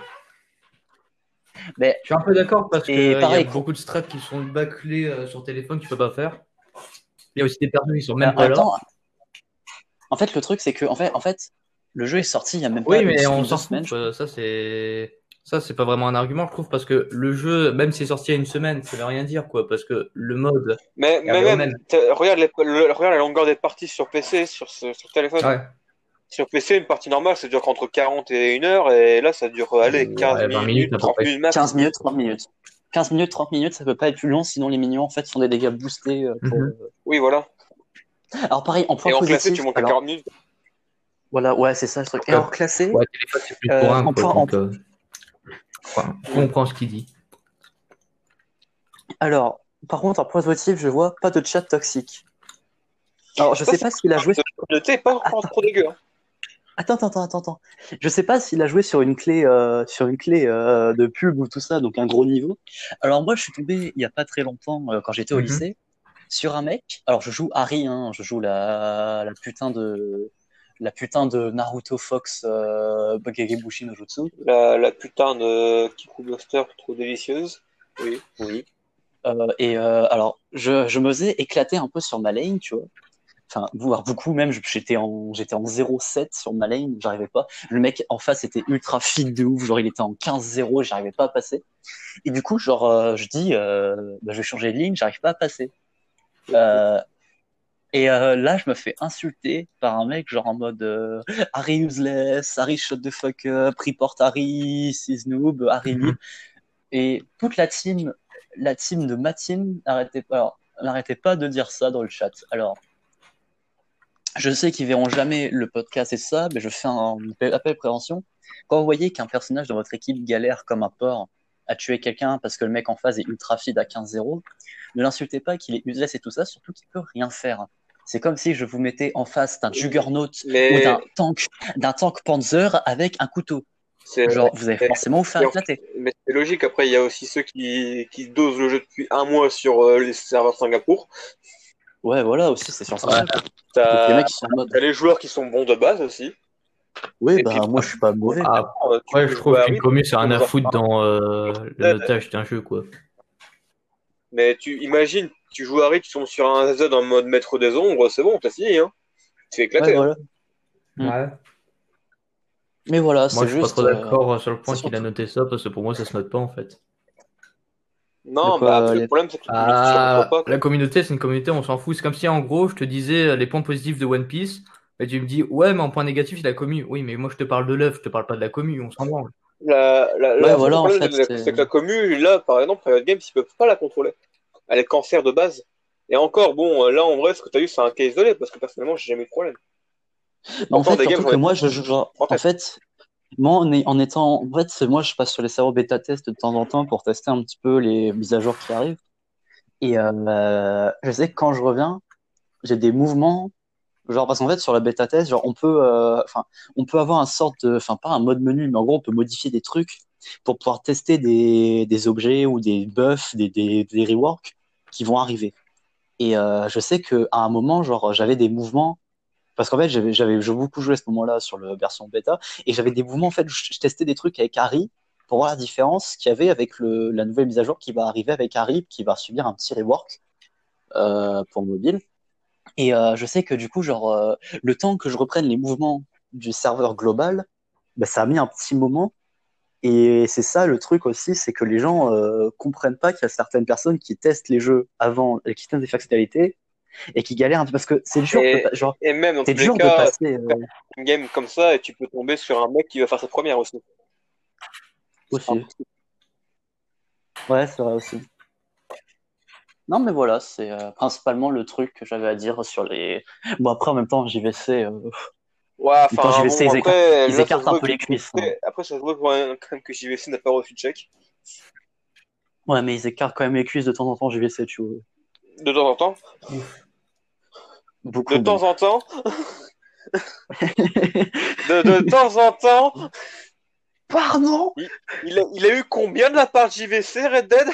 S1: Mais
S2: Je suis un peu d'accord parce
S1: Et
S2: qu'il y a beaucoup de strats qui sont bâclés euh, sur téléphone que tu peux pas faire. Il y a aussi des personnes qui sont même pas là.
S1: en fait, le truc, c'est que, en fait, en fait, le jeu est sorti il y a même pas
S2: Oui,
S1: une
S2: mais
S1: semaine,
S2: on
S1: deux
S2: s'en
S1: semaines,
S2: fout. euh, Ça, c'est. Ça, c'est pas vraiment un argument, je trouve, parce que le jeu, même s'il est sorti il y a une semaine, ça veut rien dire, quoi, parce que le mode.
S3: Mais, mais même, regarde, les- le- regarde la longueur des parties sur PC, sur, ce- sur téléphone.
S2: Ouais,
S3: Sur PC, une partie normale, ça dure entre 40 et 1 heure, et là, ça dure, allez,
S2: Ouais,
S3: 15
S2: 20
S3: minutes,
S2: minutes, à peu
S3: 30
S2: près.
S3: minutes max.
S1: 15 minutes, 30 minutes. 15 minutes, 30 minutes, ça peut pas être plus long, sinon les minions en fait font des dégâts boostés. euh, pour-
S2: Mhm.
S3: Oui, voilà.
S1: Alors pareil, en point
S3: Et en classé, tu montes à
S1: alors,
S3: 40 minutes.
S1: voilà, ouais, c'est ça le truc. Et
S2: Ouais.
S1: en classé,
S2: Ouais, téléphone, c'est plus
S1: Euh,
S2: pour un,
S1: en point-
S2: euh, enfin, on comprend ce qu'il dit.
S1: alors, par contre, en point positif, je vois pas de chat toxique. Alors, je
S3: Ça,
S1: sais pas s'il a joué.
S3: La communauté est pas encore trop dégueu. hein.
S1: Attends, attends, attends, attends. Je sais pas s'il a joué sur une clé, euh, sur une clé euh, de pub ou tout ça, donc un gros niveau. Alors moi, je suis tombé il y a pas très longtemps, euh, quand j'étais au
S2: Mhm.
S1: lycée, sur un mec. Alors je joue Harry, hein, je joue la, la putain de, la putain de Naruto Fox euh, no Jutsu.
S3: La, la putain de Kiku Buster trop délicieuse. Oui.
S1: Oui. Euh, et euh, alors, je, je me faisais éclater un peu sur ma lane, tu vois. Enfin, voire beaucoup même. J'étais en, j'étais en 0-7 sur ma lane, j'arrivais pas. Le mec en face était ultra fit de ouf, genre il était en 15-0, j'arrivais pas à passer. Et du coup, genre, euh, je dis, euh, bah, je vais changer de ligne, j'arrive pas à passer. Euh, et là, je me fais insulter par un mec, genre en mode Harry useless, Harry shut the fuck up, report Harry, c'est noob, Harry
S2: Mhm.
S1: nul. Et toute la team, la team de ma team n'arrêtait pas, alors, n'arrêtait pas de dire ça dans le chat. Alors, je sais qu'ils verront jamais le podcast et ça, mais je fais un appel de prévention. Quand vous voyez qu'un personnage dans votre équipe galère comme un porc à tuer quelqu'un parce que le mec en face est ultra feed à 15-0, ne l'insultez pas qu'il est useless et tout ça, surtout qu'il peut rien faire. C'est comme si je vous mettais en face d'un juggernaut ou d'un tank, d'un tank Panzer avec un couteau.
S3: c'est
S1: Genre, vous allez forcément vous faire éclater.
S3: mais c'est logique. Après, il y a aussi ceux qui, qui dosent le jeu depuis un mois sur euh, les serveurs Singapour.
S1: Ouais, voilà, aussi, c'est sur ça. Les
S3: T'as
S1: mecs, ils sont en mode,
S3: t'as les joueurs qui sont bons de base aussi.
S1: oui,
S3: et
S1: bah,
S3: puis-
S1: moi, je suis pas mauvais.
S2: Ah,
S3: Euh, tu
S2: ouais, je trouve
S3: Harry,
S2: commu, c'est rien à foutre dans euh, le notage d'un jeu, quoi.
S3: Mais tu imagines, tu joues à Harry, tu tombes sur un Z en mode maître des ombres, c'est bon, t'as fini. Hein. Tu fais éclater.
S1: Ouais,
S3: hein.
S1: voilà.
S2: Ouais.
S1: Mais voilà,
S2: Moi,
S1: c'est
S2: je suis pas
S1: juste.
S2: trop
S1: euh,
S2: d'accord sur le point qu'il a noté ça, parce que pour moi, ça se note pas, en fait.
S3: Non,
S1: De quoi,
S3: bah,
S1: les-
S3: le problème, c'est que
S2: Ah,
S3: pas.
S2: la communauté, c'est une communauté, on s'en fout. C'est comme si, en gros, je te disais euh, les points positifs de One Piece, et tu me dis, ouais, mais en point négatif, il a commu. Oui, mais moi, je te parle de l'œuvre, je te parle pas de la commu, on s'en branle.
S3: La, la,
S1: Ouais,
S3: la-
S1: voilà,
S3: le problème,
S1: en fait,
S3: c'est que la commu, là, par exemple, Riot Games, ils peuvent pas la contrôler. Elle est cancer de base. Et encore, bon, là, en vrai, ce que tu as eu, c'est un cas isolé, parce que personnellement, j'ai jamais eu de problème.
S1: Mais en fait, surtout que moi, je
S3: En
S1: en
S3: fait.
S1: fait, moi, en, étant, en fait, moi, je passe sur les serveurs bêta test de temps en temps pour tester un petit peu les mises à jour qui arrivent. Et euh, je sais que quand je reviens, j'ai des mouvements, genre parce qu'en fait, sur la bêta test, genre, on peut, euh, on peut avoir un sorte de, enfin, pas un mode menu, mais en gros, on peut modifier des trucs pour pouvoir tester des, des objets ou des buffs, des, des, reworks qui vont arriver. Et euh, je sais que à un moment, genre, j'avais des mouvements parce qu'en fait, j'avais, j'avais beaucoup joué à ce moment-là sur la version bêta, et j'avais des mouvements, en fait, je, testais des trucs avec Harry pour voir la différence qu'il y avait avec la nouvelle mise à jour qui va arriver avec Harry, qui va subir un petit rework euh, pour mobile. Et euh, je sais que du coup, genre, euh, le temps que je reprenne les mouvements du serveur global, bah, ça a mis un petit moment. Et c'est ça le truc aussi, c'est que les gens euh, comprennent pas qu'il y a certaines personnes qui testent les jeux avant, qui testent des fonctionnalités, et qui galèrent un peu parce que c'est dur,
S3: Et-
S1: de, genre,
S3: Et même dans tous
S1: c'est
S3: les
S1: dur de
S3: cas,
S1: passer. euh,
S3: une game comme ça, et tu peux tomber sur un mec qui va faire sa première aussi.
S1: Aussi. Ouais, c'est vrai aussi. Non, mais voilà, c'est euh, principalement le truc que j'avais à dire sur les. Bon, après, en même temps, JVC. euh,
S3: Ouais,
S1: Quand
S3: enfin,
S1: JVC,
S3: bon,
S1: ils
S3: après,
S1: ils écartent un peu les cuisses, hein.
S3: Après, ça se voit quand même quand même que JVC n'a pas reçu de chèque.
S1: Ouais, mais ils écartent quand même les cuisses de temps en temps, JVC, tu vois.
S3: De temps en temps.
S1: Beaucoup.
S3: De temps en temps. De, de temps en temps.
S1: Pardon?
S3: Il a, il a eu combien de la part de JVC, Red Dead?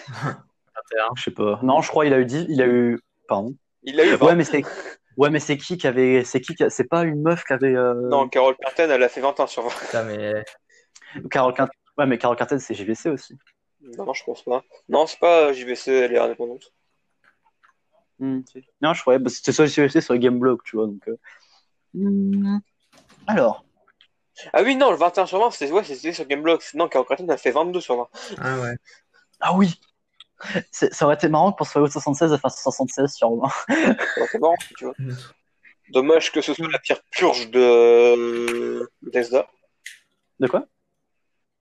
S1: Je sais pas. Non, je crois il a eu 10. Il a eu. Pardon.
S3: Il a eu 20.
S1: Ouais, mais c'est. Ouais, mais c'est qui qui avait. C'est qui qui a- C'est pas une meuf qui avait. euh,
S3: Non, Carole Carten, elle a fait 20 ans sur 20.
S2: Putain, mais
S1: Carole Quint- Ouais, mais Carole Cartel, c'est JVC aussi.
S3: Non, non, je pense pas. Non, c'est pas JVC, elle est indépendante.
S1: Hmm. Non, je croyais. bah, C'était sur JVC sur Gameblog, tu vois. Donc. euh. Hmm. Alors.
S3: Ah oui, non, le 21 sur 20, c'était ouais, c'était sur Gameblog. Non, Carole Carten a fait 22 sur 20.
S2: ah ouais.
S1: Ah oui C'est- Ça aurait été marrant que pour Fallout 76, elle fasse 76 sur 20.
S3: Ouais, C'est marrant, tu vois. Dommage que ce soit la pire purge de Bethesda.
S1: De quoi?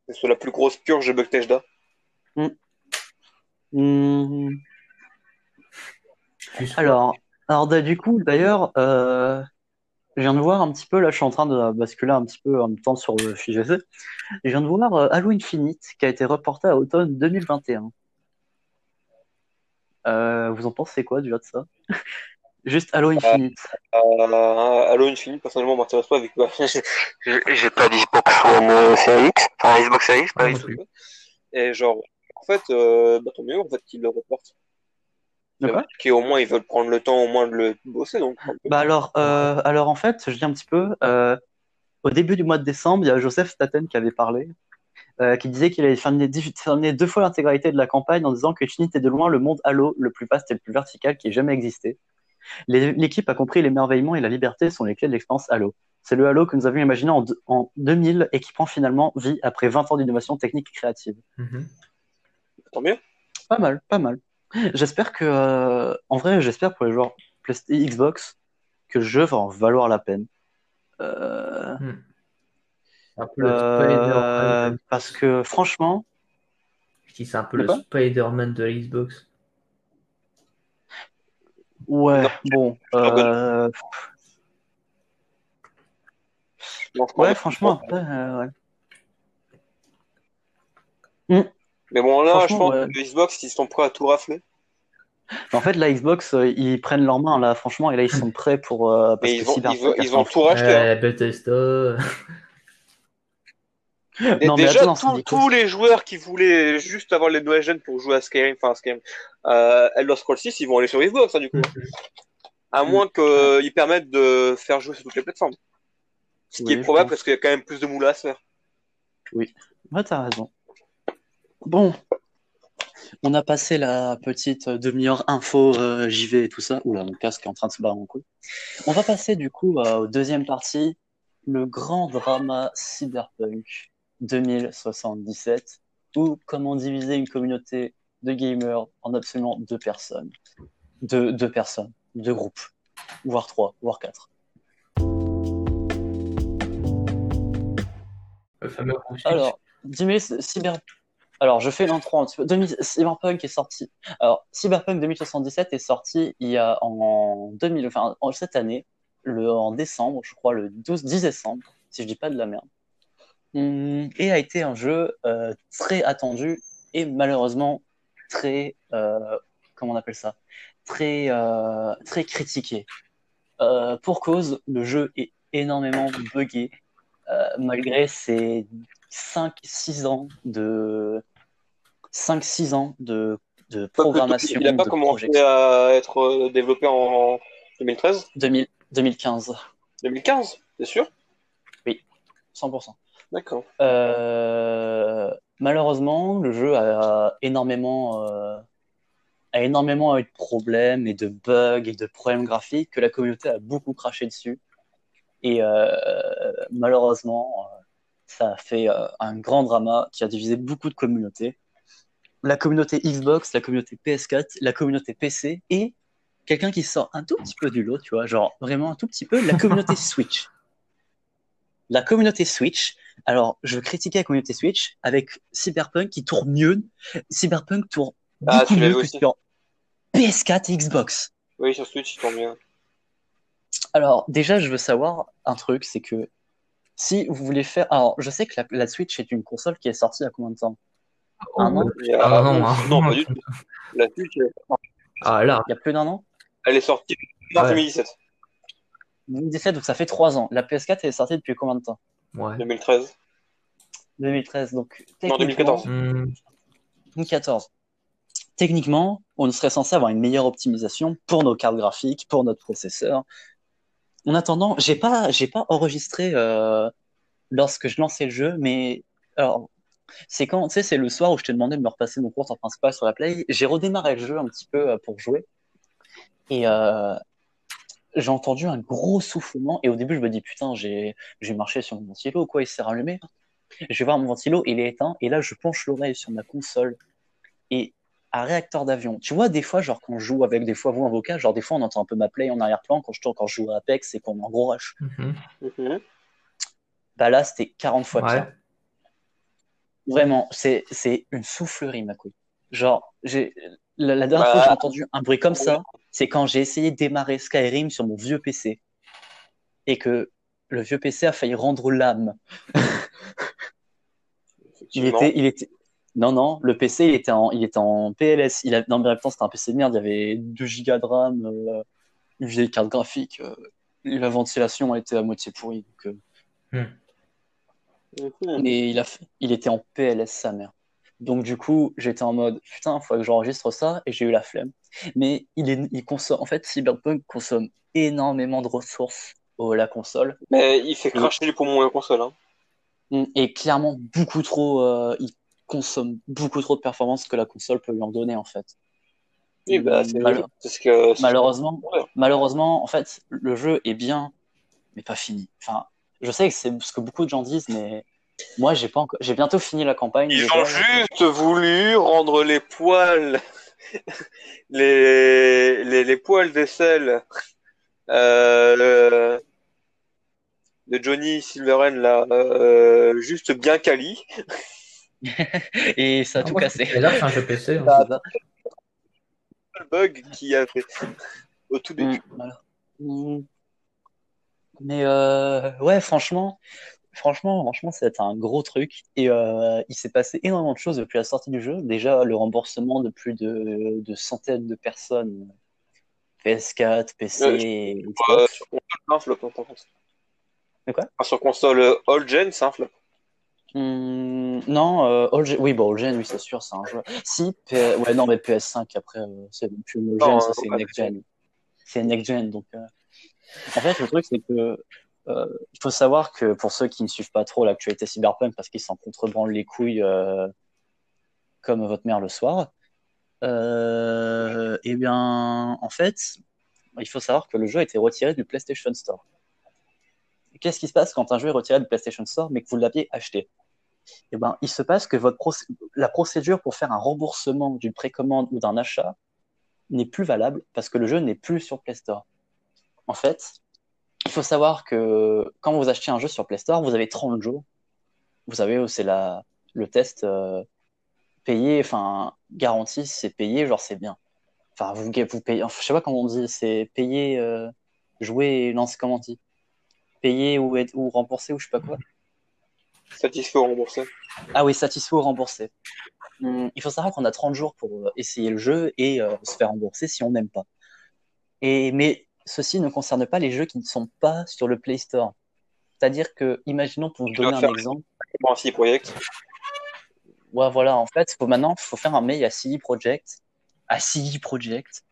S3: Que ce soit la plus grosse purge de Bethesda.
S1: Hmm,
S2: sûr.
S1: Alors, alors bah, du coup, d'ailleurs, euh, je viens de voir un petit peu, là je suis en train de basculer un petit peu en même temps sur le FIGC. Je viens de voir euh, Halo Infinite qui a été reporté à automne 2021. Euh, vous en pensez quoi déjà de ça? Juste Halo Infinite.
S3: Euh, Halo Infinite, personnellement, m'intéresse pas vu que bah, j'ai- pas d'Xbox One Series X, enfin Xbox Series pas. Et genre, en fait, euh, bah, tant mieux en fait qu'ils le reportent. Qui au moins ils veulent prendre le temps au moins de le bosser donc.
S1: Bah alors, euh, alors en fait, je dis un petit peu. euh, au début du mois de décembre, il y a Joseph Staten qui avait parlé, euh, qui disait qu'il allait terminer, terminer deux fois l'intégralité de la campagne en disant que Infinite est de loin le monde Halo le plus vaste et le plus vertical qui ait jamais existé. L'équipe a compris l'émerveillement et la liberté sont les clés de l'expérience Halo. C'est le Halo que nous avions imaginé en, en 2000 et qui prend finalement vie après 20 ans d'innovation technique et créative.
S2: Mhm.
S3: Tant mieux.
S1: Pas mal, pas mal. J'espère que, euh, en vrai, j'espère pour les joueurs PlayStation Xbox que le jeu va en valoir la peine. Euh,
S2: Hmm. Un peu le
S1: euh,
S2: Spider-Man.
S1: parce que franchement,
S2: Je dis c'est un peu le Spider-Man de la Xbox.
S1: ouais,
S3: Non.
S1: bon, euh, ouais, franchement, après, ouais.
S3: Mais bon là, je
S1: Franchement,
S3: pense
S1: ouais.
S3: que Xbox ils sont prêts à tout rafler.
S1: En fait, la Xbox, euh, ils prennent leur main là, franchement, et là, ils sont prêts pour euh, parce
S3: Mais
S1: que
S3: ils vont, ils vont, ils
S1: un
S3: tout racheter. hein.
S2: Euh, Bethesda.
S1: Non, mais
S3: déjà,
S1: attends,
S3: tous- les joueurs qui voulaient juste avoir les nouvelles gènes pour jouer à Skyrim, enfin Skyrim, euh, Elder Scrolls 6, ils vont aller sur Xbox, hein, du coup. À
S1: Mm.
S3: moins qu'ils permettent de faire jouer sur toutes les plateformes. Ce qui
S1: Oui,
S3: est probable parce qu'il y a quand même plus de moules à se faire.
S1: Ouais, t'as raison. Bon, on a passé la petite demi-heure info euh, JV et tout ça. Oula, mon casque est en train de se barrer en couille. On va passer du coup euh, aux deuxième partie, le grand drama cyberpunk 2077, ou comment diviser une communauté de gamers en absolument deux personnes. Deux, deux personnes, deux groupes, voire trois, voire quatre.
S2: Le fameux.
S1: Alors, 10 000 cyber... Alors, je fais l'intro un petit peu. 2000 Cyberpunk est sorti. Alors, Cyberpunk 2077 est sorti il y a en 2000, enfin, en- cette année, le, en décembre, je crois, le 12, 10 décembre, si je dis pas de la merde. Hum, Et a été un jeu euh, très attendu et malheureusement très, euh, comment on appelle ça, très, euh, très critiqué. Euh, pour cause, le jeu est énormément buggé, euh, malgré ses 5-6 ans de 5-6 ans de, de programmation
S3: Il n'a pas commencé à être euh, développé en 2013,
S1: 2000 2015
S3: 2015, c'est sûr?
S1: 100%
S3: D'accord.
S1: Euh, malheureusement le jeu a énormément euh, a énormément eu de problèmes et de bugs et de problèmes graphiques que la communauté a beaucoup craché dessus. Et euh, malheureusement ça a fait un grand drama qui a divisé beaucoup de communautés la communauté Xbox, la communauté PS4, la communauté PC et quelqu'un qui sort un tout petit peu du lot, tu vois, genre vraiment un tout petit peu, la communauté Switch. La communauté Switch, alors je critiquais la communauté Switch avec Cyberpunk qui tourne mieux. Cyberpunk tourne
S3: Ah,
S1: beaucoup mieux que sur PS4 et Xbox.
S3: Oui, sur Switch, il tourne bien.
S1: Alors, déjà, je veux savoir un truc, c'est que si vous voulez faire. Alors, je sais que la, la Switch est une console qui est sortie il y a combien de temps? Un an
S3: Il y a-
S2: Ah, non, hein.
S3: non, pas du tout. La Switch,
S2: Ah là,
S1: Il y a plus d'un an
S3: elle est sortie en mars
S2: Ouais.
S3: 2017,
S1: 2017, donc ça fait trois ans. La PS4 est sortie depuis combien de temps
S2: ouais.
S3: 2013.
S1: 2013, donc
S3: Non,
S1: techniquement-
S3: 2014.
S2: Hmm,
S1: 2014. Techniquement, on serait censé avoir une meilleure optimisation pour nos cartes graphiques, pour notre processeur. En attendant, j'ai pas, j'ai pas enregistré euh, lorsque je lançais le jeu, mais alors, c'est quand, tu sais, c'est le soir où je t'ai demandé de me repasser mon cours en principal sur la Play. J'ai redémarré le jeu un petit peu euh, pour jouer et euh, j'ai entendu un gros soufflement. Et au début, je me dis putain, j'ai, j'ai marché sur mon ventilo, quoi, il s'est rallumé. Je vais voir mon ventilo, il est éteint, et là, je penche l'oreille sur ma console et un réacteur d'avion. Tu vois, des fois, genre quand je joue avec des fois vous avocat, genre des fois on entend un peu ma play en arrière-plan quand je tourne, quand je joue à Apex et qu'on en gros rush.
S2: mhm.
S3: Mhm.
S1: Bah là, c'était 40 fois
S2: Ouais.
S1: pire. Vraiment, c'est c'est une soufflerie, ma couille. Genre, j'ai la, la dernière fois que
S3: Bah.
S1: j'ai entendu un bruit comme ça, c'est quand j'ai essayé de démarrer Skyrim sur mon vieux PC et que le vieux PC a failli rendre l'âme. Il était, il était. Non, non, le PC, il était en, il était en PLS. Il a... Non, mais en même temps, c'était un PC de merde. Il y avait 2 Go de RAM, euh, une vieille carte graphique. euh, et la ventilation était à moitié pourrie. Donc, euh,
S3: Mhm.
S1: Et il, a fait- il était en PLS, sa mère. Donc, du coup, j'étais en mode putain, il faut que j'enregistre ça. Et j'ai eu la flemme. Mais il, est... il consomme. En fait, Cyberpunk consomme énormément de ressources au la console.
S3: Mais il fait cracher les poumons la console. Hein.
S1: Mm, Et clairement, beaucoup trop. euh, il consomme beaucoup trop de performances que la console peut lui en donner, en fait.
S3: Oui, bah, c'est
S1: Mal-
S3: c'est ce que.
S1: Malheureusement, malheureusement, en fait, le jeu est bien, mais pas fini. Enfin, je sais que c'est ce que beaucoup de gens disent, mais moi, j'ai pas encore, j'ai bientôt fini la campagne.
S3: Ils ont juste voulu rendre les poils, les, les, les poils d'aisselle euh, de Johnny Silverhand là, euh, juste bien quali.
S1: Et ça a tout
S2: Moi,
S1: cassé.
S2: Et là, c'est un jeu PC. hein.
S1: Ça.
S3: Le bug qu'il y avait au tout début.
S1: Mm, voilà. Mm. Mais euh, ouais, franchement, franchement, franchement, c'est un gros truc. Et euh, il s'est passé énormément de choses depuis la sortie du jeu. Déjà, le remboursement de plus de, de centaines de personnes, PS4, PC,
S3: Ouais, Euh, sur console, c'est un flop, hein, par contre.
S1: De quoi?
S3: Sur console euh, all gen, c'est un flop.
S1: Hmm, non, euh, All Gen- oui, bon, All Gen, oui, c'est sûr, c'est un jeu. Si, P- ouais, non, mais PS5, après, euh, c'est plus All Gen,
S3: euh,
S1: c'est. Next Gen. C'est Next Gen, donc. En fait, le truc, c'est que euh, il faut savoir que pour ceux qui ne suivent pas trop l'actualité Cyberpunk, parce qu'ils s'en contrebandent les couilles euh, comme votre mère le soir, euh, eh bien, en fait, il faut savoir que le jeu a été retiré du PlayStation Store. Qu'est-ce qui se passe quand un jeu est retiré du PlayStation Store mais que vous l'aviez acheté? Eh ben, il se passe que votre la procédure pour faire un remboursement d'une précommande ou d'un achat n'est plus valable parce que le jeu n'est plus sur Play Store. En fait, il faut savoir que quand vous achetez un jeu sur Play Store, vous avez 30 jours. Vous savez, c'est la, le test euh, payé, enfin, garanti, c'est payé, genre c'est bien. Enfin, vous, vous payez, enfin, je sais pas comment on dit, c'est payé, euh, jouer, non, c'est comment on dit Payer ou, être, ou rembourser ou je sais pas quoi.
S3: Satisfait ou remboursé.
S1: Ah oui, satisfait ou remboursé. Hum, il faut savoir qu'on a 30 jours pour euh, essayer le jeu et euh, se faire rembourser si on n'aime pas. Et, mais ceci ne concerne pas les jeux qui ne sont pas sur le Play Store. C'est-à-dire que, imaginons pour vous donner un exemple,
S3: Pour un CD Projekt.
S1: ouais, voilà, en fait, faut maintenant, faut faire un mail à CD Projekt, à CD Projekt,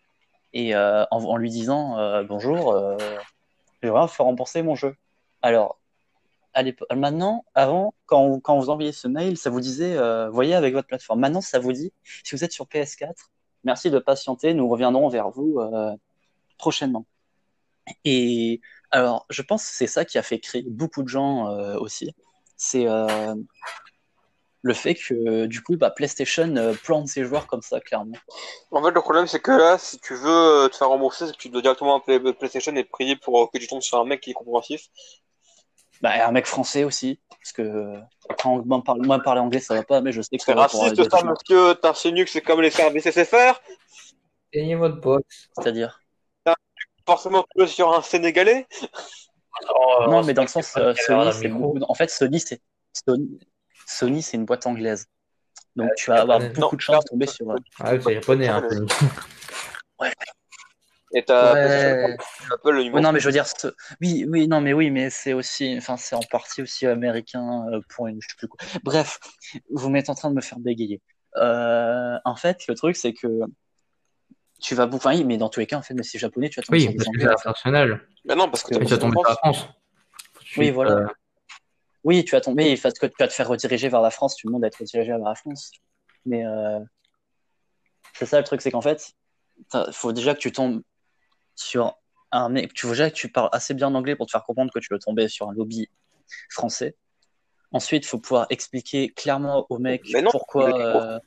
S1: et euh, en, en lui disant euh, bonjour, euh, j'aimerais vous faire rembourser mon jeu. Alors, à maintenant, avant, quand, quand vous envoyez ce mail, ça vous disait euh, voyez avec votre plateforme. Maintenant, ça vous dit si vous êtes sur PS4, merci de patienter, nous reviendrons vers vous prochainement. Et alors, je pense que c'est ça qui a fait crier beaucoup de gens euh, aussi. C'est euh, le fait que du coup, bah, PlayStation euh, plante ses joueurs comme ça, clairement.
S3: En fait, le problème, c'est que là, si tu veux te faire rembourser, c'est que tu dois directement appeler PlayStation et prier pour que tu tombes sur un mec qui est compréhensif.
S1: Bah, et un mec français aussi, parce que quand moi, parler, moi parler anglais, ça va pas, mais je sais que
S3: C'est raciste, ça, monsieur. T'insinues que c'est comme les services SFR.
S2: Éteignez votre box.
S1: C'est-à-dire.
S3: Forcément, tu es sur un Sénégalais.
S2: Oh,
S1: non, mais dans le sens, euh, Sony, c'est beaucoup- en fait, Sony, c'est Sony, Sony, c'est une boîte anglaise. Donc, tu vas avoir beaucoup
S3: Non,
S1: de chance de tomber sur. euh,
S2: Ah oui, c'est japonais, hein.
S3: Et t'as
S1: Ouais.
S3: PlayStation, Apple le
S1: non, mais je veux dire, ce- oui, oui, non, mais oui, mais c'est aussi, enfin, c'est en partie aussi américain euh, pour une, je sais plus quoi. Bref, vous m'êtes en train de me faire bégayer. Euh, en fait, le truc, c'est que tu vas, enfin, oui, mais dans tous les cas, en fait, mais c'est japonais, tu vas tomber
S2: Oui,
S1: sur des
S2: parce que
S1: anglais.
S2: international.
S3: Mais non, parce que
S2: tu vas tomber sur la France. Tout
S1: Oui,
S2: suite,
S1: voilà.
S2: euh,
S1: Oui, tu vas tomber, parce que tu vas te faire rediriger vers la France, tu demandes d'être redirigé vers la France. Mais euh, c'est ça le truc, c'est qu'en fait, il faut déjà que tu tombes sur un mec, tu faut déjà que tu parles assez bien anglais pour te faire comprendre que tu veux tomber sur un lobby français. Ensuite, il faut pouvoir expliquer clairement au mec
S3: Mais non,
S1: pourquoi.
S3: mais-
S1: euh,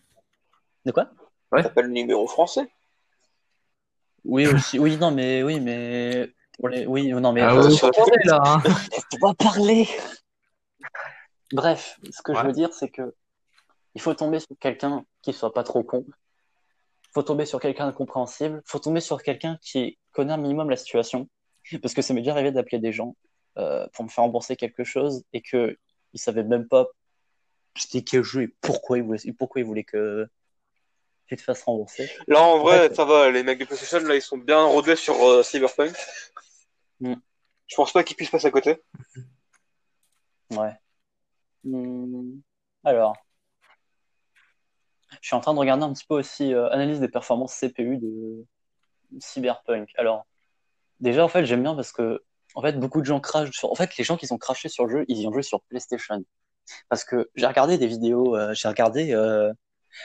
S1: De quoi?
S3: t'appelles le numéro français.
S1: Oui, aussi. Oui, non, mais oui, mais. Oui, non, mais.
S2: Ah
S1: euh,
S2: oui, là, hein.
S1: Tu vas parler. Bref, ce que je veux dire, c'est que il faut tomber sur quelqu'un qui soit pas trop con faut tomber sur quelqu'un d'incompréhensible, faut tomber sur quelqu'un qui connaît un minimum la situation. Parce que ça m'est déjà arrivé d'appeler des gens euh, pour me faire rembourser quelque chose et qu'ils ne savaient même pas c'était quel jeu et pourquoi ils voulaient, pourquoi ils voulaient que tu te fasses rembourser.
S3: Là, en vrai,
S1: Ouais.
S3: ça va. Les mecs de PlayStation, là, ils sont bien rodés sur euh, Cyberpunk.
S1: Mm.
S3: Je pense pas qu'ils puissent passer à côté.
S1: Ouais. Hmm, Alors, je suis en train de regarder un petit peu aussi euh, analyse des performances CPU de Cyberpunk. Alors, déjà, en fait, j'aime bien parce que, en fait, beaucoup de gens crachent sur. En fait, les gens qui ont craché sur le jeu, ils y ont joué sur PlayStation. Parce que j'ai regardé des vidéos, euh, j'ai regardé, euh,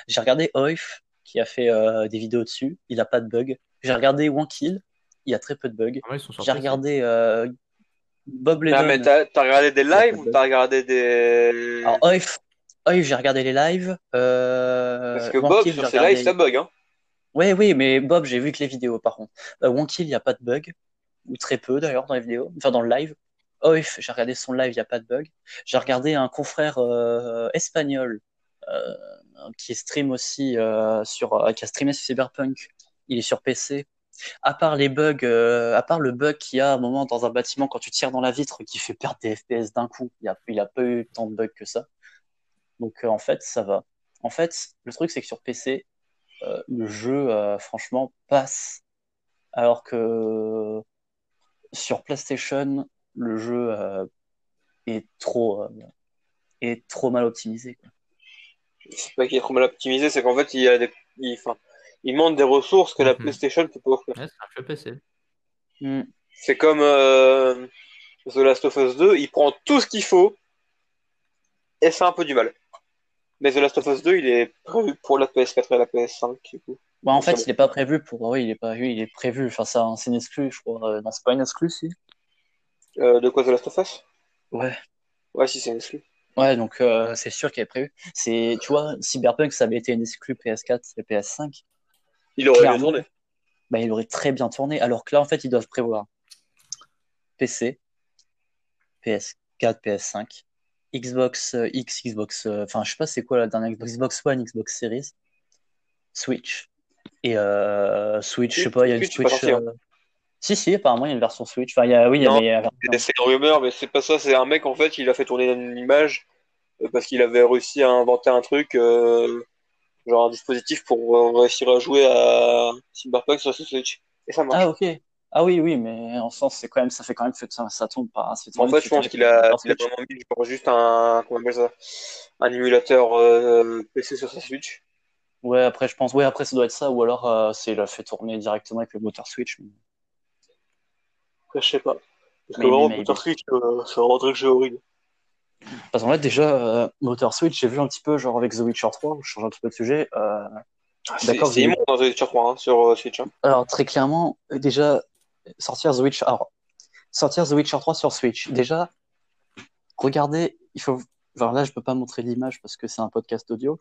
S1: j'ai regardé Oif qui a fait euh, des vidéos dessus, il a pas de bug. J'ai regardé Wankill, il y a très peu de bugs.
S2: Ah ouais,
S1: J'ai regardé euh, Bob
S3: Non,
S1: Ledon.
S3: mais t'as regardé des lives ou t'as regardé des.
S1: Alors, Oif, Oif, j'ai regardé les lives. Euh,
S3: Parce que Bob,
S1: j'ai
S3: sur ses
S1: regardé-
S3: lives, ça bug. Hein.
S1: Oui, oui, mais Bob, j'ai vu que les vidéos, par contre. Euh, Wankill, il n'y a pas de bug, ou très peu d'ailleurs dans les vidéos, enfin dans le live. Oif, j'ai regardé son live, il n'y a pas de bug. J'ai regardé un confrère euh, espagnol qui stream aussi euh, sur, euh, qui a streamé sur Cyberpunk. Il est sur PC. À part les bugs, euh, à part le bug qu'il y a à un moment dans un bâtiment quand tu tires dans la vitre qui fait perdre des FPS d'un coup, il a, il a pas eu tant de bugs que ça. Donc euh, en fait, ça va. En fait, le truc c'est que sur PC, euh, le jeu, euh, franchement, passe. Alors que sur PlayStation, le jeu euh, est trop, euh, est trop mal optimisé.
S3: C'est pas qu'il est trop mal optimisé, c'est qu'en fait, il y a des. Il, enfin, il manque des ressources que la
S2: Mhm.
S3: PlayStation peut pas offrir.
S2: Ouais, c'est un jeu PC.
S1: Hmm.
S3: C'est comme euh, The Last of Us 2, il prend tout ce qu'il faut et c'est un peu du mal. Mais The Last of Us 2, il est prévu pour la PS4 et la PS5. Du coup.
S1: Ouais, en fait,
S3: bon.
S1: il n'est pas prévu pour. Oui, il est pas. Oui, il est prévu. Enfin, ça, c'est une exclu, je crois. Euh, Non, c'est pas une exclu, si.
S3: Euh, de quoi The Last of Us?
S1: Ouais.
S3: Ouais, si, c'est une exclu.
S1: Ouais, donc euh, c'est sûr qu'il est prévu. C'est, tu vois, Cyberpunk, ça avait été une exclu PS4 et PS5.
S3: Il aurait
S1: Clairement.
S3: tourner.
S1: bah, il aurait très bien tourné. Alors que là, en fait, ils doivent prévoir PC, PS4, PS5, Xbox euh, X, Xbox, euh, enfin, je sais pas c'est quoi la dernière Xbox, Xbox One, Xbox Series, Switch. Et euh, Switch, je sais pas, il y a une
S3: Switch,
S1: Switch. Si, si, apparemment, il y a une version Switch. Enfin, il y a, oui, il y
S3: C'est une rumeur, mais c'est pas ça. C'est un mec, en fait, il a fait tourner une image euh, parce qu'il avait réussi à inventer un truc, euh, genre un dispositif pour euh, réussir à jouer à Cyberpunk sur ce Switch. Et ça marche.
S1: Ah, ok. Ah oui, oui, mais en sens, c'est quand même, ça fait quand même que ça, ça tourne pas.
S3: en fait, je pense qu'il a, il vraiment mis genre, juste un, comment on appelle ça, un émulateur euh, PC sur sa Switch.
S1: Ouais, après, je pense, ouais, après, ça doit être ça, ou alors, euh, c'est, il a fait tourner directement avec le moteur Switch. mais-
S3: je sais pas. Parce que vraiment,
S1: mais-
S3: Motor Switch, euh, c'est un truc jeu horrible.
S1: Parce qu'en fait, déjà, euh, moteur Switch, j'ai vu un petit peu, genre avec The Witcher 3, je change un petit peu de sujet. euh,
S3: C'est
S1: D'accord,
S3: c'est
S1: j'ai-
S3: immonde dans The Witcher 3 hein, sur euh, Switch. hein.
S1: alors, très clairement, euh, déjà, sortir The Witcher, alors, sortir The Witcher 3 sur Switch, déjà, regardez, il faut, genre là, je peux pas montrer l'image parce que c'est un podcast audio.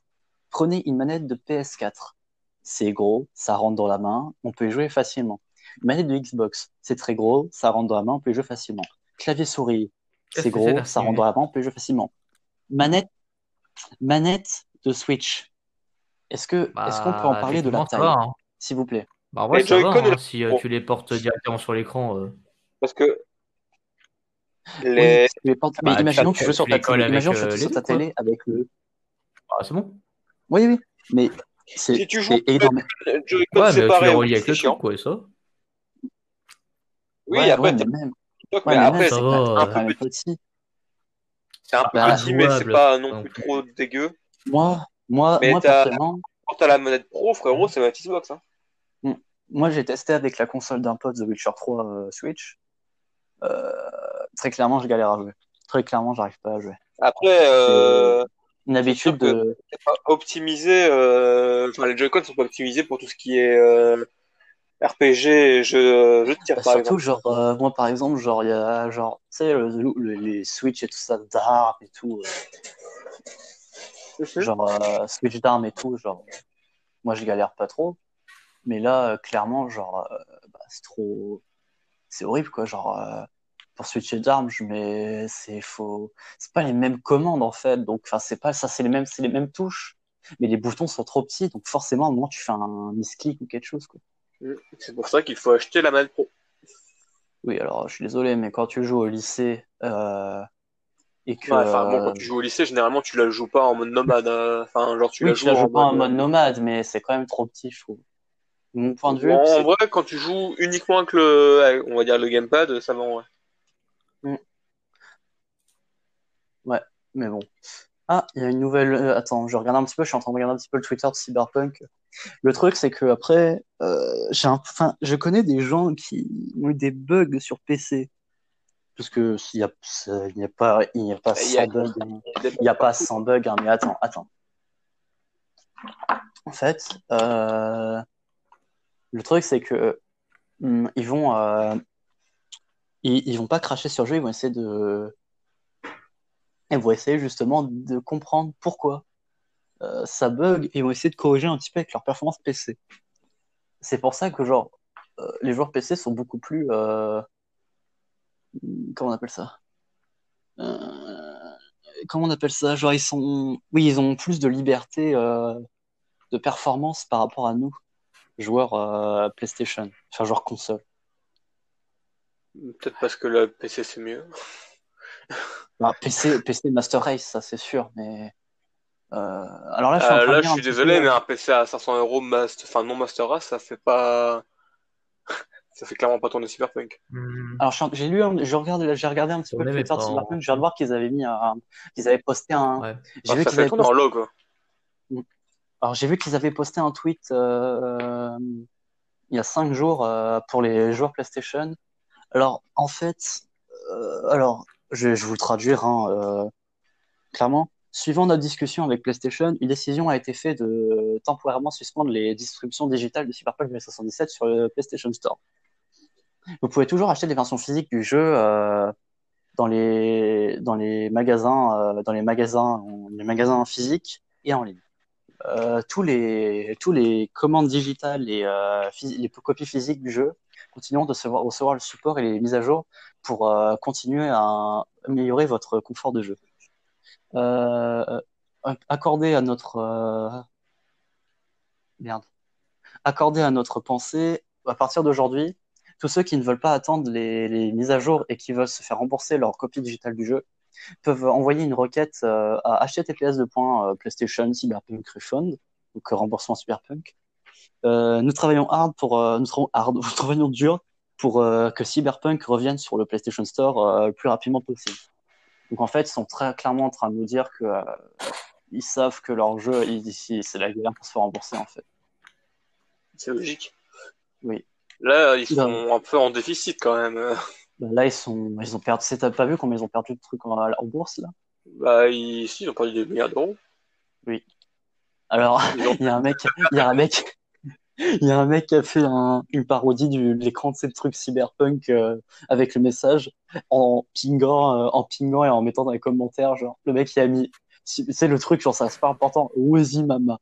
S1: Prenez une manette de PS4. C'est gros, ça rentre dans la main, on peut y jouer facilement. Une manette de Xbox, c'est très gros, ça rentre dans la main, on peut jouer facilement. Clavier souris, c'est gros, ça
S2: d'articuler
S1: rentre dans la main, on peut jouer facilement. Manette, manette de Switch. Est-ce que, est-ce qu'on peut en
S2: Bah,
S1: parler de la
S2: ça
S1: taille,
S2: va, hein.
S1: s'il vous plaît?
S2: Bah, en vrai,
S3: Les
S2: ça va, hein, si euh,
S3: bon.
S2: tu les portes directement sur l'écran. euh.
S3: Parce que
S1: Oui,
S3: les...
S1: mais, porte- mais
S2: Bah,
S1: imaginons que tu joues sur ta télé.
S2: avec,
S1: Imaginons que
S2: euh,
S1: tu sur ta télé avec le.
S2: Ah, c'est bon.
S1: Oui, oui, mais c'est
S3: si tu joues
S1: énorme.
S3: Joy-Con
S2: Ouais, mais tu les
S3: oui,
S2: relis avec
S3: c'est
S2: le
S3: chiant.
S2: truc, quoi, et ça.
S3: Oui,
S1: Ouais,
S3: après,
S1: ouais,
S3: t'as
S1: mais même,
S3: TikTok,
S1: ouais,
S3: mais
S1: mais
S3: après,
S1: même,
S2: ça
S1: c'est
S3: un peu petit.
S1: petit.
S3: C'est un peu
S1: Bah,
S3: petit, mais c'est pas non plus trop dégueu.
S1: Moi, moi,
S3: Mais
S1: moi
S3: t'as-
S1: personnellement,
S3: Quand t'as la manette pro, frérot, c'est ma Xbox. Hein.
S1: moi j'ai testé avec la console d'un pote The Witcher 3 euh, Switch. Euh, très clairement, je galère à jouer. Très clairement, j'arrive pas à jouer.
S3: Après, euh,
S1: Une habitude de.
S3: c'est pas optimisé. euh, Enfin, les Joy-Con sont pas optimisés pour tout ce qui est euh, RPG et jeux, jeux de tir,
S1: Bah,
S3: par
S1: surtout,
S3: exemple.
S1: genre, euh, moi par exemple, genre, il y a, genre, tu sais, le- le- les Switch et tout ça, d'armes et tout. euh, genre euh, switch d'armes et tout, genre moi je galère pas trop, mais là euh, clairement genre bah, c'est trop c'est horrible quoi, genre pour switcher d'armes, je mets c'est faux, c'est pas les mêmes commandes en fait, donc enfin c'est pas ça c'est les mêmes c'est les mêmes touches. mais les boutons sont trop petits, donc forcément, à un moment, tu fais un misclick ou quelque chose. Quoi.
S3: C'est pour ça qu'il faut acheter la manette pro.
S1: Oui, alors je suis désolé, mais quand tu joues au lycée euh, et que.
S3: Ouais, enfin, bon, quand tu joues au lycée, généralement, tu la joues pas en mode nomade. hein. Enfin, genre, tu
S1: oui,
S3: la
S1: tu
S3: joues
S1: la joues
S3: en
S1: pas en
S3: mode.
S1: nomade, mais c'est quand même trop petit, je trouve. Mon point de vue,
S3: en
S1: c'est-
S3: vrai, quand tu joues uniquement avec le, on va dire le gamepad, ça va en vrai.
S1: mais bon. Ah, il y a une nouvelle. euh, attends, je regarde un petit peu, je suis en train de regarder un petit peu le Twitter de Cyberpunk. Le truc, c'est que après, euh, j'ai un... enfin, je connais des gens qui ont eu des bugs sur PC. Parce que s'il y a, c'est- il n'y a pas, il n'y a pas
S3: Il y a-
S1: 100 bugs. Il n'y a pas 100 bugs, hein, mais attends, attends. En fait, euh, le truc, c'est que hum, ils vont, euh, ils, ils vont pas cracher sur le jeu, ils vont essayer de, ils vont essayer justement de comprendre pourquoi euh, ça bug et vont essayer de corriger un petit peu avec leur performance PC. C'est pour ça que genre euh, les joueurs PC sont beaucoup plus, euh, comment on appelle ça? Comment on appelle ça? Genre ils sont, oui, ils ont plus de liberté de performance par rapport à nous, joueurs PlayStation, enfin joueurs console.
S3: Peut-être parce que le PC c'est mieux.
S1: Bah, PC, PC Master Race, ça c'est sûr, mais alors là, je suis en
S3: Euh,
S1: train de
S3: là, je suis
S1: petit
S3: désolé,
S1: peu-
S3: mais un PC à 500 euros, master, enfin non master race, ça fait pas, ça fait clairement pas tourner Cyberpunk.
S2: Hmm.
S1: Alors, j'ai lu, j'ai regardé un petit
S2: On
S1: peu le Twitter de
S2: en-
S1: Cyberpunk. Je viens de voir qu'ils avaient mis un, qu'ils avaient posté un.
S2: Ouais.
S1: J'ai
S3: Enfin,
S1: vu qu'ils avaient posté,
S3: quoi.
S1: alors j'ai vu qu'ils avaient posté un tweet euh, il y a cinq jours euh, pour les joueurs PlayStation. Alors, en fait, euh, alors je, je vais vous le traduire hein, euh, clairement. Suivant notre discussion avec PlayStation, une décision a été faite de temporairement suspendre les distributions digitales de Cyberpunk 2077 sur le PlayStation Store. Vous pouvez toujours acheter des versions physiques du jeu euh, dans les magasins euh, dans les magasins les magasins physiques et en ligne. Euh, tous les commandes digitales et les copies physiques du jeu continueront de recevoir, le support et les mises à jour pour continuer à améliorer votre confort de jeu. Euh, accordé à notre euh, merde, accordé à notre pensée, à partir d'aujourd'hui, tous ceux qui ne veulent pas attendre les, mises à jour et qui veulent se faire rembourser leur copie digitale du jeu peuvent envoyer une requête euh, à https de point, euh, PlayStation Cyberpunk Refund, donc euh, remboursement Cyberpunk. Euh, nous travaillons hard pour, euh, nous travaillons dur pour euh, que Cyberpunk revienne sur le PlayStation Store euh, le plus rapidement possible. Donc en fait, ils sont très clairement en train de nous dire que euh, ils savent que leur jeu, ils- c'est la galère pour se faire rembourser en fait.
S3: C'est logique.
S1: Oui.
S3: Là, ils
S1: Non.
S3: sont un peu en déficit quand même.
S1: Bah, là, ils sont, ils ont perdu. c'est- pas vu combien ils ont perdu de trucs en, en bourse là
S3: Bah, ils, si, ils ont perdu des milliards d'euros.
S1: Alors,
S3: Ils ont-
S1: il y a un mec, il y a un mec, il y a un mec qui a fait un- une parodie de l'écran de ces trucs cyberpunk euh, avec le message en pingant, euh, en pingant et en mettant dans les commentaires, genre, le mec il a mis, c'est le truc, genre, ça c'est pas important, Wozy Mama.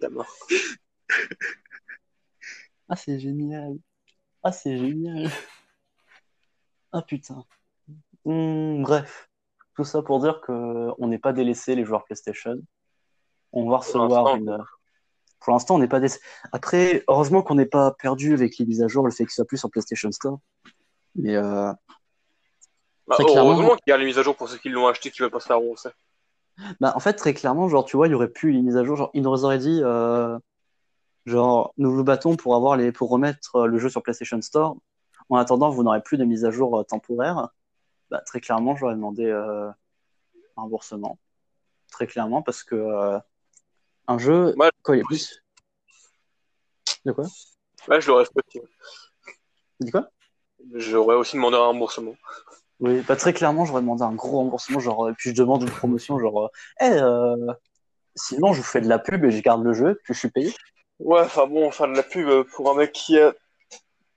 S3: Gamin.
S1: Ah, c'est génial. Ah, c'est génial. Ah, putain. Hmm, bref. Tout ça pour dire que on n'est pas délaissé, les joueurs PlayStation. On va recevoir une. Pour l'instant, on n'est pas délaissé. Après, heureusement qu'on n'est pas perdu avec les mises à jour, le fait qu'il soit plus sur PlayStation Store. Mais euh,
S3: Bah,
S1: Très clairement.
S3: heureusement qu'il y a les mises à jour pour ceux qui l'ont acheté qui veulent pas se faire rembourser.
S1: bah, en fait, très clairement, genre, tu vois, il y aurait plus les mises à jour. Genre, ils nous auraient dit, euh, genre, nous vous battons pour avoir les, pour remettre euh, le jeu sur PlayStation Store. En attendant, vous n'aurez plus de mise à jour euh, temporaire. Bah, très clairement, j'aurais demandé euh, un remboursement. Très clairement, parce que euh, un jeu,
S3: Moi,
S1: quoi, il est plus. De quoi?
S3: Là, je l'aurais fait aussi.
S1: Tu dis quoi?
S3: J'aurais aussi demandé un remboursement.
S1: Oui, bah, très clairement, j'aurais demandé un gros remboursement, genre, euh, puis je demande une promotion, genre, euh, Eh, euh, sinon, je vous fais de la pub et je garde le jeu, puis je suis payé.
S3: Ouais, enfin bon, faire de la pub pour un mec qui a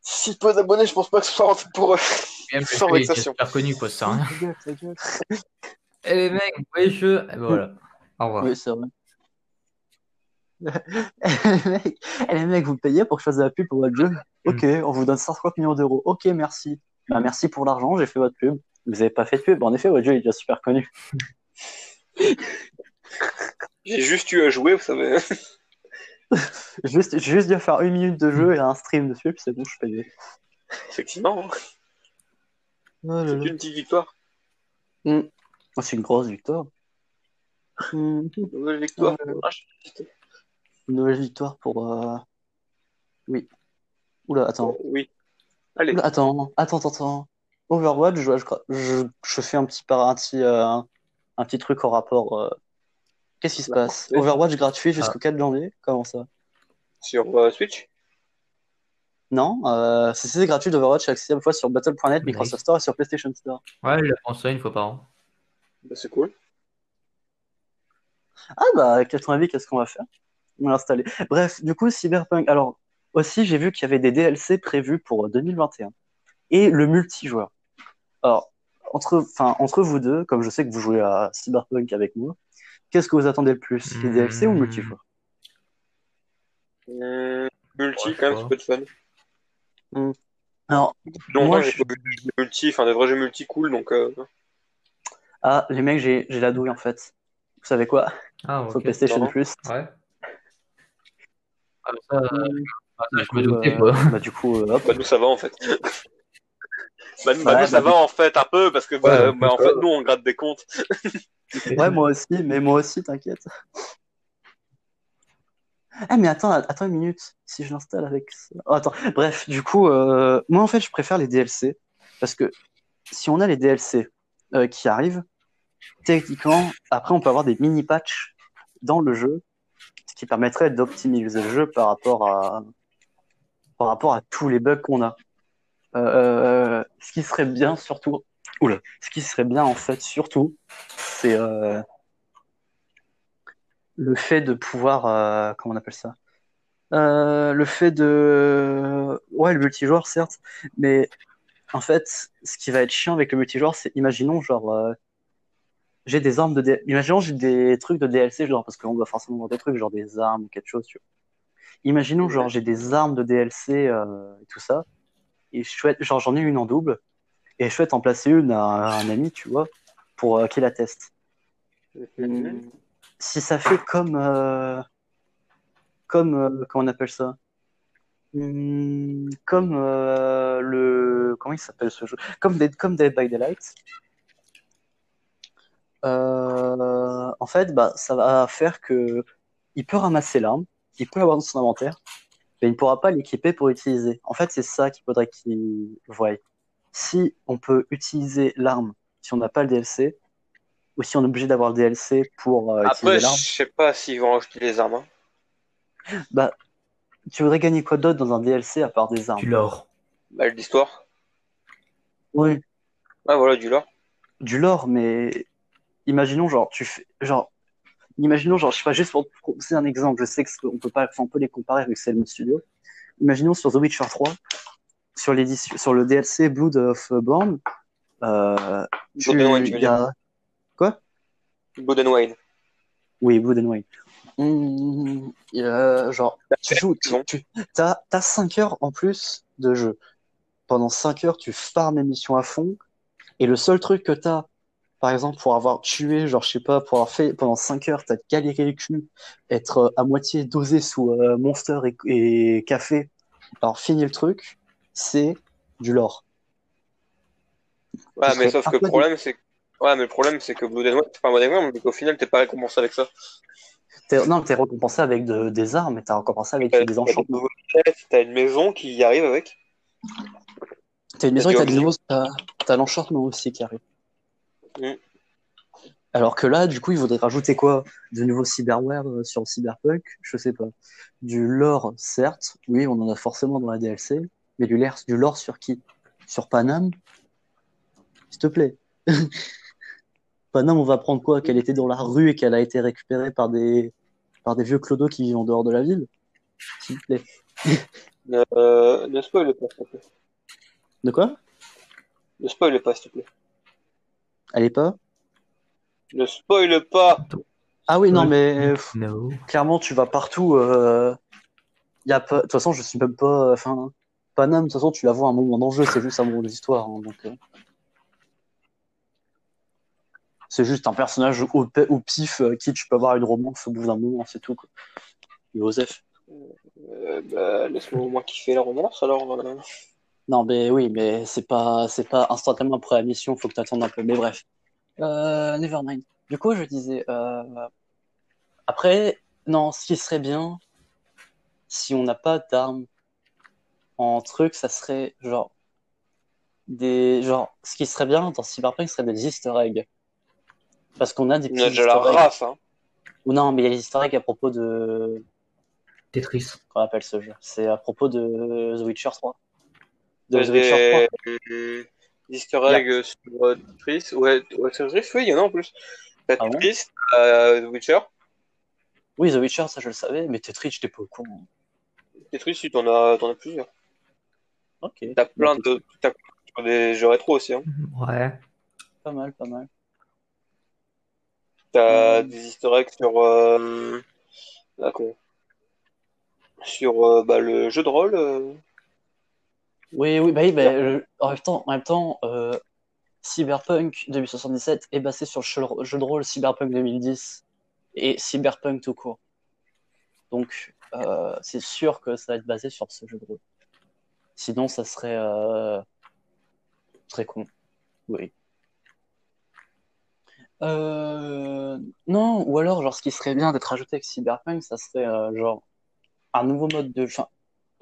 S3: si peu d'abonnés, je pense pas que ce soit rentable pour eux.
S2: Même
S3: Sans vexation.
S2: super connu, quoi, ça
S1: gueule.
S2: Eh les mecs, vous voyez le jeu Eh ben voilà. Au revoir.
S1: Oui, c'est vrai. mecs, eh, les mecs, vous payez pour que je fasse de la pub pour votre jeu Ok, on vous donne 50 millions d'euros. Ok, merci. Bah, merci pour l'argent, j'ai fait votre pub. Vous avez pas fait de pub. En effet, votre jeu est déjà super connu.
S3: J'ai juste eu à jouer, vous savez.
S1: Juste, j'ai juste dû faire une minute de jeu et un stream dessus, puis c'est bon, je suis payé.
S3: Effectivement.
S1: Oh
S3: c'est une petite victoire.
S1: Oh, c'est une grosse victoire.
S3: Une victoire.
S1: Euh,
S3: Ah,
S1: Une nouvelle victoire pour. euh, Oui. Oula, attends.
S3: Oui. Allez.
S1: Oula, attends, attends, attends, attends. Overwatch, je, je, crois- je, je fais un petit, par- un petit, euh, un petit truc en rapport. euh, Qu'est-ce qui se passe? Overwatch gratuit jusqu'au 4 janvier? Comment ça?
S3: Sur euh, Switch?
S1: Non, euh, c'est c'est gratuit d'Overwatch, accessible à la fois sur Battle.net, Microsoft Store et sur PlayStation Store.
S2: Ouais, il apprend ça une fois par an.
S3: Bah, C'est cool.
S1: Ah bah, quel ton avis, qu'est-ce qu'on va faire? L'installer. Bref, du coup, Cyberpunk. Alors, aussi, j'ai vu qu'il y avait des DLC prévus pour 2021. Et le multijoueur. Alors, entre, enfin, entre vous deux, comme je sais que vous jouez à Cyberpunk avec moi, qu'est-ce que vous attendez le plus? Les
S2: Hmm.
S1: DLC ou multijoueur?
S3: Hum, multi,
S2: Ouais,
S3: quand même, ça peut être fun.
S1: Alors,
S3: Longtemps,
S1: Moi,
S3: j'ai
S1: je-
S3: pas vu de jeux multi, enfin des vrais jeux multi cool, donc euh,
S1: ah, les mecs, j'ai, j'ai la douille, en fait. Vous savez quoi?
S2: Ah,
S1: Sur
S2: ok.
S1: PlayStation. Plus.
S2: Ouais. Ah, ça, euh, ah, ça,
S1: Du
S2: je me
S1: coup,
S2: doutais,
S1: euh,
S2: quoi.
S1: bah, du coup, euh, hop.
S3: bah, nous ça va en fait. bah, nous, bah,
S1: Ouais,
S3: nous, ça
S1: bah,
S3: va en fait un peu, parce que bah,
S2: Ouais,
S3: bah, en fait nous on gratte des comptes.
S1: Ouais, moi aussi, mais moi aussi, t'inquiète. Ah, mais attends, attends une minute. Si je l'installe avec ça. Oh, attends, bref, du coup, euh, moi en fait, je préfère les DLC. Parce que si on a les DLC euh, qui arrivent, techniquement, après, on peut avoir des mini-patchs dans le jeu, qui permettrait d'optimiser le jeu par rapport à, par rapport à tous les bugs qu'on a. Euh, ce qui serait bien, surtout, oula, ce qui serait bien en fait, surtout, c'est euh, le fait de pouvoir, euh, comment on appelle ça? Euh, le fait de, ouais, le multijoueur certes, mais en fait, ce qui va être chiant avec le multijoueur, c'est, imaginons genre, euh, j'ai des armes de, D- imaginons j'ai des trucs de DLC genre parce qu'on doit forcément avoir des trucs genre des armes ou quelque chose. Tu vois. Imaginons genre j'ai des armes de DLC euh, et tout ça, et souhaite, genre j'en ai une en double, et je souhaite en placer une à, à un ami, tu vois, pour euh, qu'il la teste.
S3: Mhm.
S1: si ça fait comme euh, comme euh, comment on appelle ça? Hmm, comme euh, le comment il s'appelle ce jeu? Comme Dead, comme Dead by Daylight euh, en fait bah ça va faire que il peut ramasser l'arme il peut l'avoir dans son inventaire mais il ne pourra pas l'équiper pour utiliser en fait c'est ça qu'il faudrait qu'il voie si on peut utiliser l'arme si on n'a pas le DLC ou si on est obligé d'avoir le DLC pour euh,
S3: Après,
S1: utiliser
S3: je
S1: l'arme
S3: sais pas s'ils vont rajouter les armes. hein.
S1: Bah, tu voudrais gagner quoi d'autre dans un DLC à part des armes?
S2: Du lore.
S3: Bah, l'histoire.
S1: Oui,
S3: Ah voilà, du lore.
S1: du lore, mais imaginons genre tu fais genre imaginons genre je sais pas juste pour c'est un exemple, je sais que c'est- on peut pas enfin, on peut les comparer avec celle de studio. Imaginons sur The Witcher 3 sur l'édition sur le DLC Blood of Born euh, tu,
S3: Blood and Wine,
S1: a quoi?
S3: Blood and Wine.
S1: Oui, Blood and Wine. Hum, il y a- genre tu joues tu, t'as t'as 5 heures en plus de jeu. Pendant 5 heures, tu farmes les missions à fond Et le seul truc que t'as, par exemple, pour avoir tué, genre, je sais pas, pour avoir fait pendant 5 heures, t'as galéré le cul, être euh, à moitié dosé sous euh, Monster et, et café, alors fini le truc, c'est du lore.
S3: Ouais, mais sauf que le problème, c'est que... Ouais, mais le problème, c'est que Blood and Wine, c'est pas un bon exemple, mais qu'au final, t'es pas récompensé avec ça.
S1: T'es- non, t'es récompensé avec de- des armes, et t'as récompensé avec
S3: T'as
S1: des enchantements.
S3: t'as une maison qui y arrive avec.
S1: T'as une maison et t'as des nouveaux, t'as, t'as l'enchantement aussi qui arrive.
S3: Mm.
S1: Alors que là, du coup, il faudrait rajouter quoi? De nouveaux cyberware euh, sur Cyberpunk? Je sais pas. Du lore, certes. Oui, on en a forcément dans la DLC. Mais du lore, du lore sur qui? Sur Panam? S'il te plaît. Panam, on va prendre quoi? Qu'elle était dans la rue et qu'elle a été récupérée par des, par des vieux clodos qui vivent en dehors de la ville? S'il te plaît.
S3: Euh, ne spoil pas, s'il te plaît.
S1: De quoi?
S3: Ne spoil pas, s'il te plaît.
S1: Elle est pas?
S3: Ne spoil pas
S1: Ah oui, non, mais
S2: No.
S1: clairement, tu vas partout. Euh... Y a pas... De toute façon, je suis même pas. Enfin, Panam, de toute façon, tu la vois à un moment d'enjeu, c'est juste un moment d'histoire. hein, donc, euh. c'est juste un personnage au, pe- au pif euh, qui tu peux avoir une romance au bout d'un moment, c'est tout. Quoi. Joseph.
S3: Euh, bah, laisse-moi au moins kiffer la romance, alors.
S1: Non, mais oui, mais c'est pas, c'est pas instantanément après la mission, faut que tu attendes un peu. Mais bref. Euh, Nevermind. Du coup, je disais, euh, après, non, ce qui serait bien, si on n'a pas d'armes en truc, ça serait genre des, genre, ce qui serait bien dans Cyberpunk ce serait des Easter eggs. Parce qu'on a des
S3: On
S1: petits
S3: a déjà la race, hein.
S1: Ou non, mais il y a des Easter eggs à propos de,
S2: Tetris.
S1: qu'on appelle ce jeu. C'est à propos de The Witcher 3. De
S3: Des,
S1: The Witcher 3.
S3: des easter eggs sur euh, Tetris. Ouais, ouais, sur Tetris, oui, il y en a en plus. T'as
S1: Ah bon
S3: Tetris, The Witcher.
S1: Oui, The Witcher, ça je le savais, mais Tetris, j'étais pas au courant.
S3: Tetris, si t'en as, t'en as plusieurs.
S1: Ok.
S3: T'as plein
S1: Bah,
S3: de. T'as sur des jeux rétro aussi. Hein.
S2: Ouais.
S1: Pas mal, pas mal.
S3: T'as des easter eggs sur. Euh... là, comment Sur euh, bah, le jeu de rôle. euh,
S1: Oui, oui, bah oui, bah, le- en même temps, euh, Cyberpunk 2077 est basé sur le jeu, de rôle Cyberpunk 2010 et Cyberpunk tout court. Donc, euh, c'est sûr que ça va être basé sur ce jeu de rôle. Sinon, ça serait euh, très con. Oui. Euh, non, ou alors, genre, ce qui serait bien d'être rajouté avec Cyberpunk, ça serait euh, genre un nouveau mode de,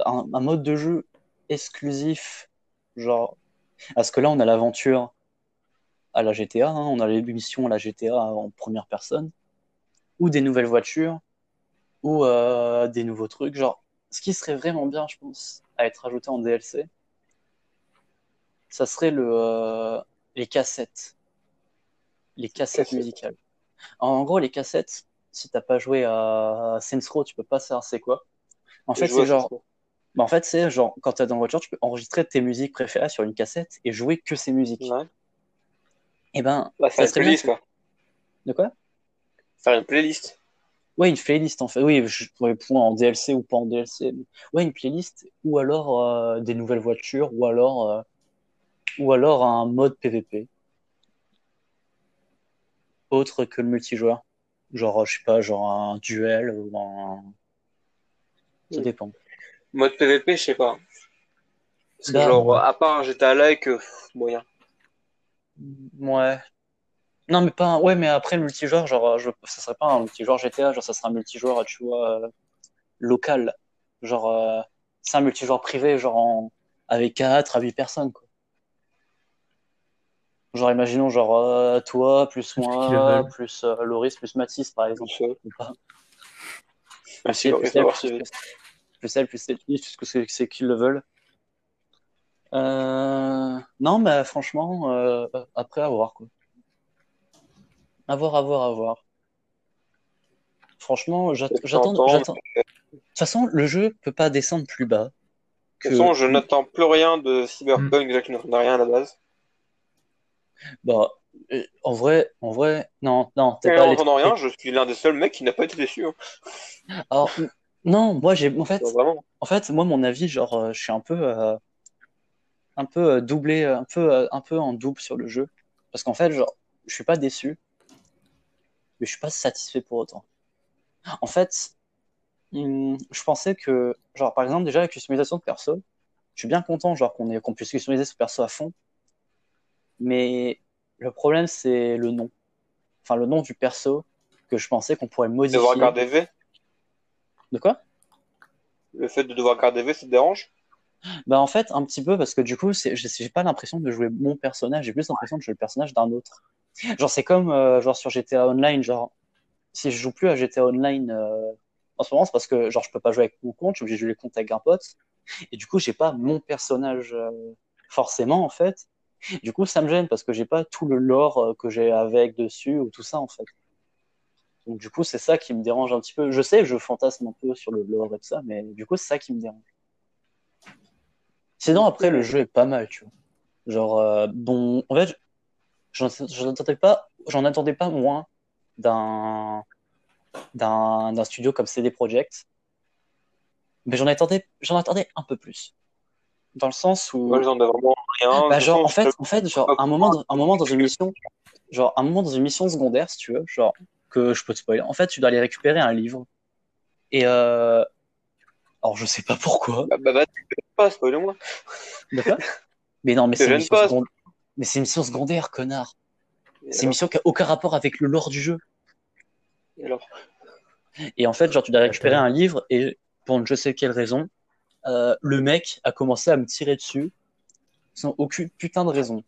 S1: un mode de jeu exclusif, genre, parce que là, on a l'aventure à la GTA, hein, on a les missions à la GTA en première personne, ou des nouvelles voitures, ou euh, des nouveaux trucs, genre, ce qui serait vraiment bien, je pense, à être ajouté en DLC, ça serait le, euh, les cassettes, les cassettes musicales. En gros, les cassettes, si t'as pas joué à Saints Row, tu peux pas savoir c'est quoi. En fait, c'est genre. Bah, en fait, c'est genre, quand tu es dans la voiture, tu peux enregistrer tes musiques préférées sur une cassette et jouer que ces musiques.
S3: Ouais.
S1: Et ben,
S3: Bah,
S1: ça serait bien.
S3: playlist, quoi.
S1: De quoi?
S3: Faire une playlist.
S1: Ouais, une playlist en fait. Oui, je pourrais point en DLC ou pas en DLC. mais- Ouais, une playlist ou alors euh, des nouvelles voitures ou alors, euh, ou alors un mode PVP. Autre que le multijoueur. Genre, je sais pas, genre un duel ou un. Ça
S3: Oui.
S1: dépend.
S3: Mode PVP, je sais pas. Parce que,
S1: Bah,
S3: genre, à part GTA Like, euh, pff, moyen.
S1: Ouais. Non, mais pas un... Ouais, mais après le multijoueur, genre, je... ça serait pas un multijoueur GTA, genre, ça serait un multijoueur, tu vois, euh, local. Genre, euh, c'est un multijoueur privé, genre, en... avec 4 à 8 personnes, quoi. Genre, imaginons, genre, euh, toi, plus moi, plus euh, Loris, plus Mathis, par exemple.
S3: Plus, euh,
S1: Ou pas.
S3: Merci,
S1: Plus elle, plus, elle, plus elle, puisque c'est qu'ils le veulent. Euh... Non, mais franchement, euh, après, à voir, quoi. À voir, à voir, à voir. Franchement, j'attends. De toute façon, le jeu peut pas descendre plus bas
S3: De
S1: que.
S3: toute façon, je n'attends plus rien de Cyberpunk, déjà que je n'attendais rien à la base.
S1: Bah, euh, en vrai, en vrai, non, non, t'es pas
S3: en
S1: allé
S3: entendant
S1: trop-
S3: rien, je suis l'un des seuls mecs qui n'a pas été déçu. hein.
S1: Alors, non, moi j'ai, en fait,
S3: vraiment.
S1: en fait, moi mon avis, genre, euh, je suis un peu, euh, un peu euh, doublé, un peu, un peu en double sur le jeu, parce qu'en fait, genre, je suis pas déçu, mais je suis pas satisfait pour autant. En fait, hum, je pensais que, genre, par exemple, déjà la customisation de perso, je suis bien content, genre, qu'on ait, qu'on puisse customiser ce perso à fond, mais le problème c'est le nom, enfin le nom du perso que je pensais qu'on pourrait modifier.
S3: Devoir garder V,
S1: De quoi?
S3: le fait de devoir garder V, ça te dérange?
S1: Bah en fait un petit peu parce que du coup j'ai pas l'impression de jouer mon personnage, j'ai plus l'impression de jouer le personnage d'un autre. Genre c'est comme euh, genre sur GTA Online, genre si je joue plus à GTA Online euh, en ce moment c'est parce que genre je peux pas jouer avec mon compte, je suis obligé de jouer les comptes avec un pote et du coup j'ai pas mon personnage euh, forcément en fait. Du coup ça me gêne parce que j'ai pas tout le lore que j'ai avec dessus ou tout ça en fait. Donc du coup c'est ça qui me dérange un petit peu. Je sais, je fantasme un peu sur le lore et tout ça, mais du coup c'est ça qui me dérange. Sinon, après, le jeu est pas mal, tu vois. Genre, euh, bon, en fait, j'en attendais pas, j'en attendais pas moins d'un d'un studio comme CD Projekt, mais j'en attendais, j'en attendais un peu plus. Dans le sens où,
S3: Moi, j'en ai vraiment rien.
S1: Bah, genre, en fait, en fait, genre, un moment, un moment dans une mission, genre, un moment dans une mission secondaire, si tu veux, genre, que je peux te spoiler. En fait, tu dois aller récupérer un livre. Et, euh, alors, je sais pas pourquoi.
S3: Bah, bah, vas-y, pas, spoil-moi.
S1: De quoi? Mais non, mais c'est une mission
S3: pas.
S1: secondaire. Mais c'est une mission secondaire, connard. C'est une mission qui a aucun rapport avec le lore du jeu.
S3: alors,
S1: Et en fait, genre, tu dois récupérer
S2: D'accord.
S1: un livre et pour une je sais quelle raison, euh, le mec a commencé à me tirer dessus sans aucune putain de raison.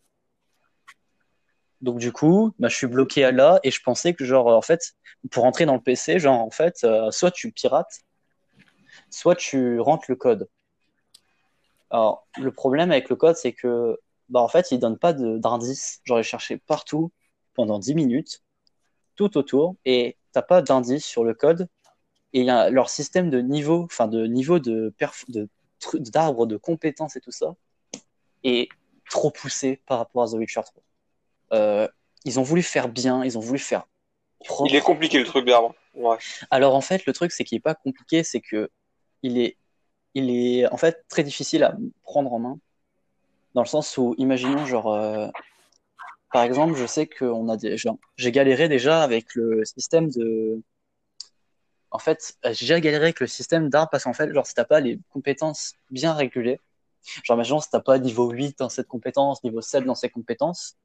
S1: Donc du coup, bah, je suis bloqué à là et je pensais que genre, en fait, pour entrer dans le PC, genre, en fait, euh, soit tu pirates, soit tu rentres le code. Alors, le problème avec le code, c'est que, bah, en fait, il donne pas d'indice. J'ai cherché partout pendant 10 minutes, tout autour, et t'as pas d'indice sur le code. Et leur système de niveau, enfin, de niveau de perf, de d'arbre de compétences et tout ça, est trop poussé par rapport à The Witcher 3. Euh, ils ont voulu faire bien, ils ont voulu faire propre.
S3: il est compliqué le truc d'arbre. Ouais.
S1: Alors en fait, le truc c'est qu'il est pas compliqué, c'est que il est, il est en fait très difficile à prendre en main, dans le sens où, imaginons genre, euh, par exemple, je sais qu'on a des, genre, j'ai galéré déjà avec le système de, en fait, j'ai déjà galéré avec le système d'arbre parce qu'en fait, genre, si t'as pas les compétences bien régulées, genre, imaginons si t'as pas niveau 8 dans cette compétence, niveau 7 dans cette compétence,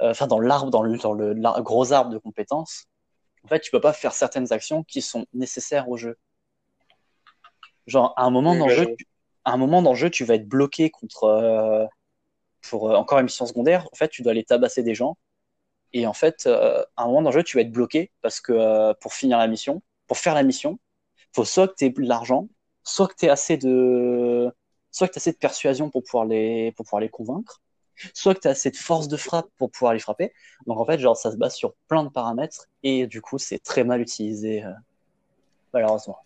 S1: enfin, dans l'arbre, dans le, dans le gros arbre de compétences, en fait, tu peux pas faire certaines actions qui sont nécessaires au jeu. Genre, à un moment
S3: Oui,
S1: dans le
S3: bah,
S1: jeu, tu- à un moment dans le jeu, tu vas être bloqué contre, euh, pour euh, encore une mission secondaire. En fait, tu dois aller tabasser des gens. Et en fait, euh, à un moment dans le jeu, tu vas être bloqué parce que euh, pour finir la mission, pour faire la mission, faut soit que tu aies de l'argent, soit que tu aies assez de, soit que tu assez de persuasion pour pouvoir les, pour pouvoir les convaincre, soit que tu as assez de force de frappe pour pouvoir les frapper. Donc en fait, genre, ça se base sur plein de paramètres et du coup, c'est très mal utilisé, euh, malheureusement.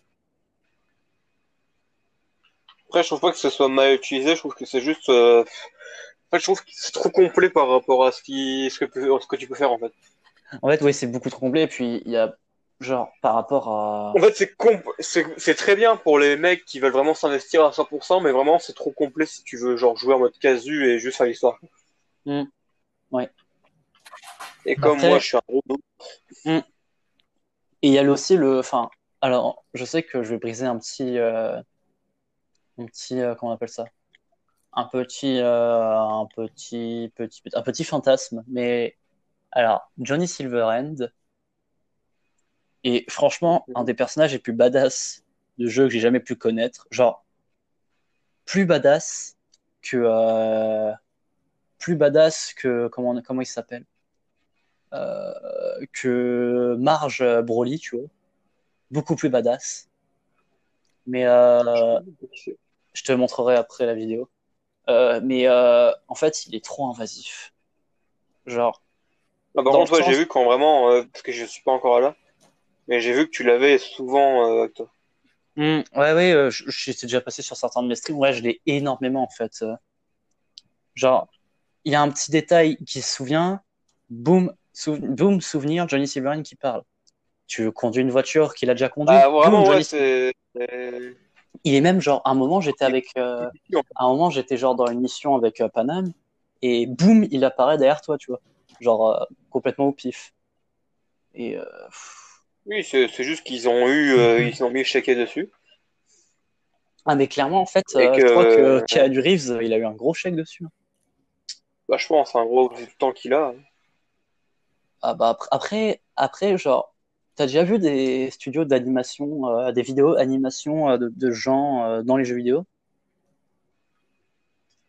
S3: Après, je trouve pas que ce soit mal utilisé, je trouve que c'est juste. euh, En fait, je trouve que c'est trop complet par rapport à ce, qui... ce, que, ce que tu peux faire en fait.
S1: En fait, oui, c'est beaucoup trop complet. Et puis, il y a, genre, par rapport à.
S3: En fait, c'est comp... c'est très bien pour les mecs qui veulent vraiment s'investir à 100%, mais vraiment, c'est trop complet si tu veux genre jouer en mode casu et juste faire l'histoire.
S1: Hmm. Ouais.
S3: Et comme
S1: Après-
S3: moi, je suis un gros noob.
S1: Et il y a aussi le. Enfin, alors, je sais que je vais briser un petit. euh, Un petit. euh, comment on appelle ça? Un petit, euh, un petit, petit, un petit fantasme. Mais alors, Johnny Silverhand est franchement un des personnages les plus badass de jeu que j'ai jamais pu connaître. Genre, plus badass que, euh, plus badass que comment, comment il s'appelle? Euh, que Marge Broly, tu vois. Beaucoup plus badass. Mais euh, je te montrerai après la vidéo. Euh, mais euh, en fait, il est trop invasif. Genre,
S3: Ah, par contre, ouais, j'ai vu quand vraiment, euh, parce que je suis pas encore là, mais j'ai vu que tu l'avais souvent euh, avec toi.
S1: Hmm, ouais, ouais, euh, je- j'étais déjà passé sur certains de mes streams. Ouais, je l'ai énormément en fait. Genre, il y a un petit détail qui se souvient. Boum, sou- boum, souvenir, Johnny Silverhand qui parle. Tu conduis une voiture qu'il a déjà conduite.
S3: Ah, vraiment, ouais, c'est.
S1: Il est même genre, à un moment, j'étais avec, euh, à un moment, j'étais genre dans une mission avec euh, Panam, et boum, il apparaît derrière toi, tu vois. Genre, euh, complètement au pif. Et, pff.
S3: Oui, c'est juste qu'ils ont eu, euh, ils ont mis dessus.
S1: ah, mais clairement, en fait,
S3: Et
S1: euh,
S3: que-
S1: je crois que Keanu Reeves, euh, il a eu un gros chèque dessus.
S3: Bah, je pense, un gros vu le temps qu'il a.
S1: Ah, bah, après, après, genre, t'as déjà vu des studios d'animation, euh, des vidéos animation euh, de, de gens euh, dans les jeux vidéo?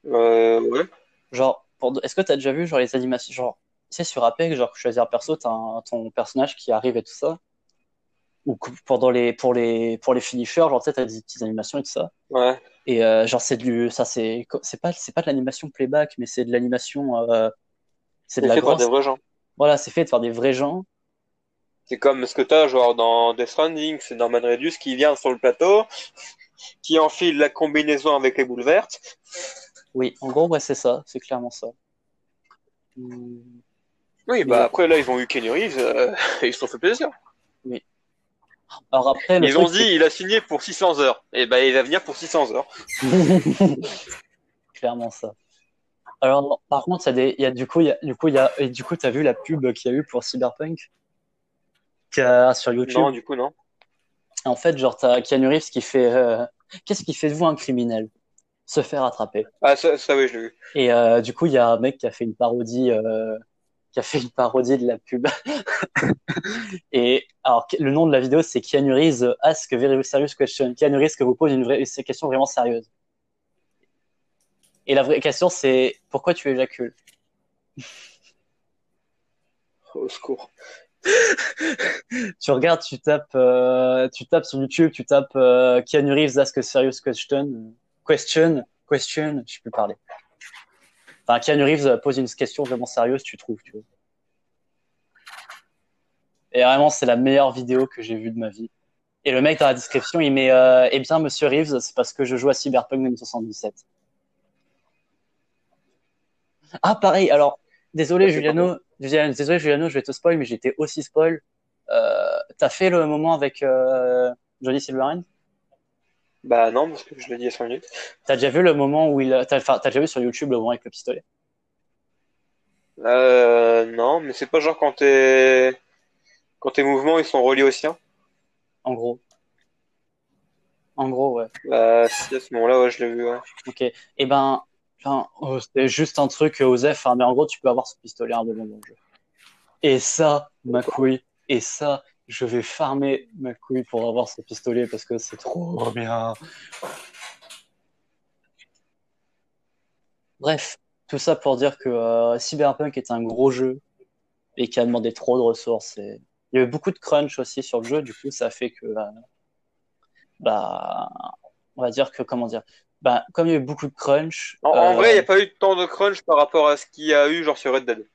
S3: Euh, ouais.
S1: Genre, pour... est-ce que t'as déjà vu genre les animations, genre, tu sais, sur Apex, genre, choisir perso, t'as un- ton personnage qui arrive et tout ça? Ou pendant les, pour les, pour les finishers, genre, tu sais, t'as des petites animations et tout ça.
S3: Ouais.
S1: Et euh, genre, c'est du, ça, c'est, c'est pas, c'est pas de l'animation playback, mais c'est de l'animation, euh, c'est de
S3: C'est
S1: la
S3: fait par
S1: grosse.
S3: des vrais gens.
S1: Voilà, c'est fait de faire des vrais gens.
S3: C'est comme ce que t'as, genre, dans Death Stranding, c'est Norman Reedus qui vient sur le plateau, qui enfile la combinaison avec les boules vertes.
S1: Oui, en gros, ouais, c'est ça, c'est clairement ça.
S3: Oui, bah après, là, ils ont eu Kenny Reeves, euh, et ils se sont fait plaisir.
S1: Alors après, le
S3: Ils ont dit, il a signé pour 600 heures. Et bah, il va venir pour 600 heures.
S1: c'est- clairement ça. Alors, par contre, il y a y du coup, il y a, du coup, il y a, et du coup, t'as vu la pub qu'il y a eu pour Cyberpunk? A sur YouTube?
S3: Non, du coup, non.
S1: En fait, genre, t'as Keanu Reeves qui fait, euh, qu'est-ce qui fait de vous un criminel? Se faire attraper.
S3: Ah, ça, ça oui, je l'ai vu.
S1: Et euh, du coup, il y a un mec qui a fait une parodie, euh, qui a fait une parodie de la pub. Et alors, le nom de la vidéo, c'est Keanu Reeves Ask a Very Serious Question. Keanu Reeves que vous pose une vraie, une question vraiment sérieuse. Et la vraie question, c'est pourquoi tu éjacules?
S3: Au secours.
S1: Tu regardes, tu tapes, euh, tu tapes sur YouTube, tu tapes euh, Keanu Reeves Ask a Serious Question, question, question, je peux parler. Enfin, Keanu Reeves pose une question vraiment sérieuse, tu trouves, tu vois. Et vraiment, c'est la meilleure vidéo que j'ai vue de ma vie. Et le mec dans la description, il met euh, Eh bien, monsieur Reeves, c'est parce que je joue à Cyberpunk 2077. Ah, pareil, alors, désolé, Juliano, Juliano- désolé, Juliano, je vais te spoil, mais j'étais aussi spoil. Euh, T'as fait le moment avec euh, Johnny Silverhand?
S3: Bah non, parce que je l'ai dit il y a 5 minutes.
S1: T'as déjà vu le moment où il. T'as enfin, t'as déjà vu sur YouTube le moment avec le pistolet?
S3: Euh, non, mais c'est pas genre quand t'es... Quand tes mouvements, ils sont reliés aux siens.
S1: En gros. En gros, ouais.
S3: Bah si, à ce moment-là, ouais, je l'ai vu, ouais.
S1: Ok. Et ben, enfin, oh, c'était juste un truc euh, Osef, hein, mais en gros, tu peux avoir ce pistolet à un moment dans le jeu. Et ça, ma couille, et ça, je vais farmer ma couille pour avoir ce pistolet parce que c'est trop bien. Bref, tout ça pour dire que euh, Cyberpunk est un gros jeu et qui a demandé trop de ressources. Et... Il y a eu beaucoup de crunch aussi sur le jeu, du coup, ça fait que, euh, bah, on va dire que, comment dire, bah, comme il y a eu beaucoup de crunch.
S3: En, en
S1: euh,
S3: vrai, il n'y a pas eu tant de crunch par rapport à ce qu'il y a eu genre sur Red Dead.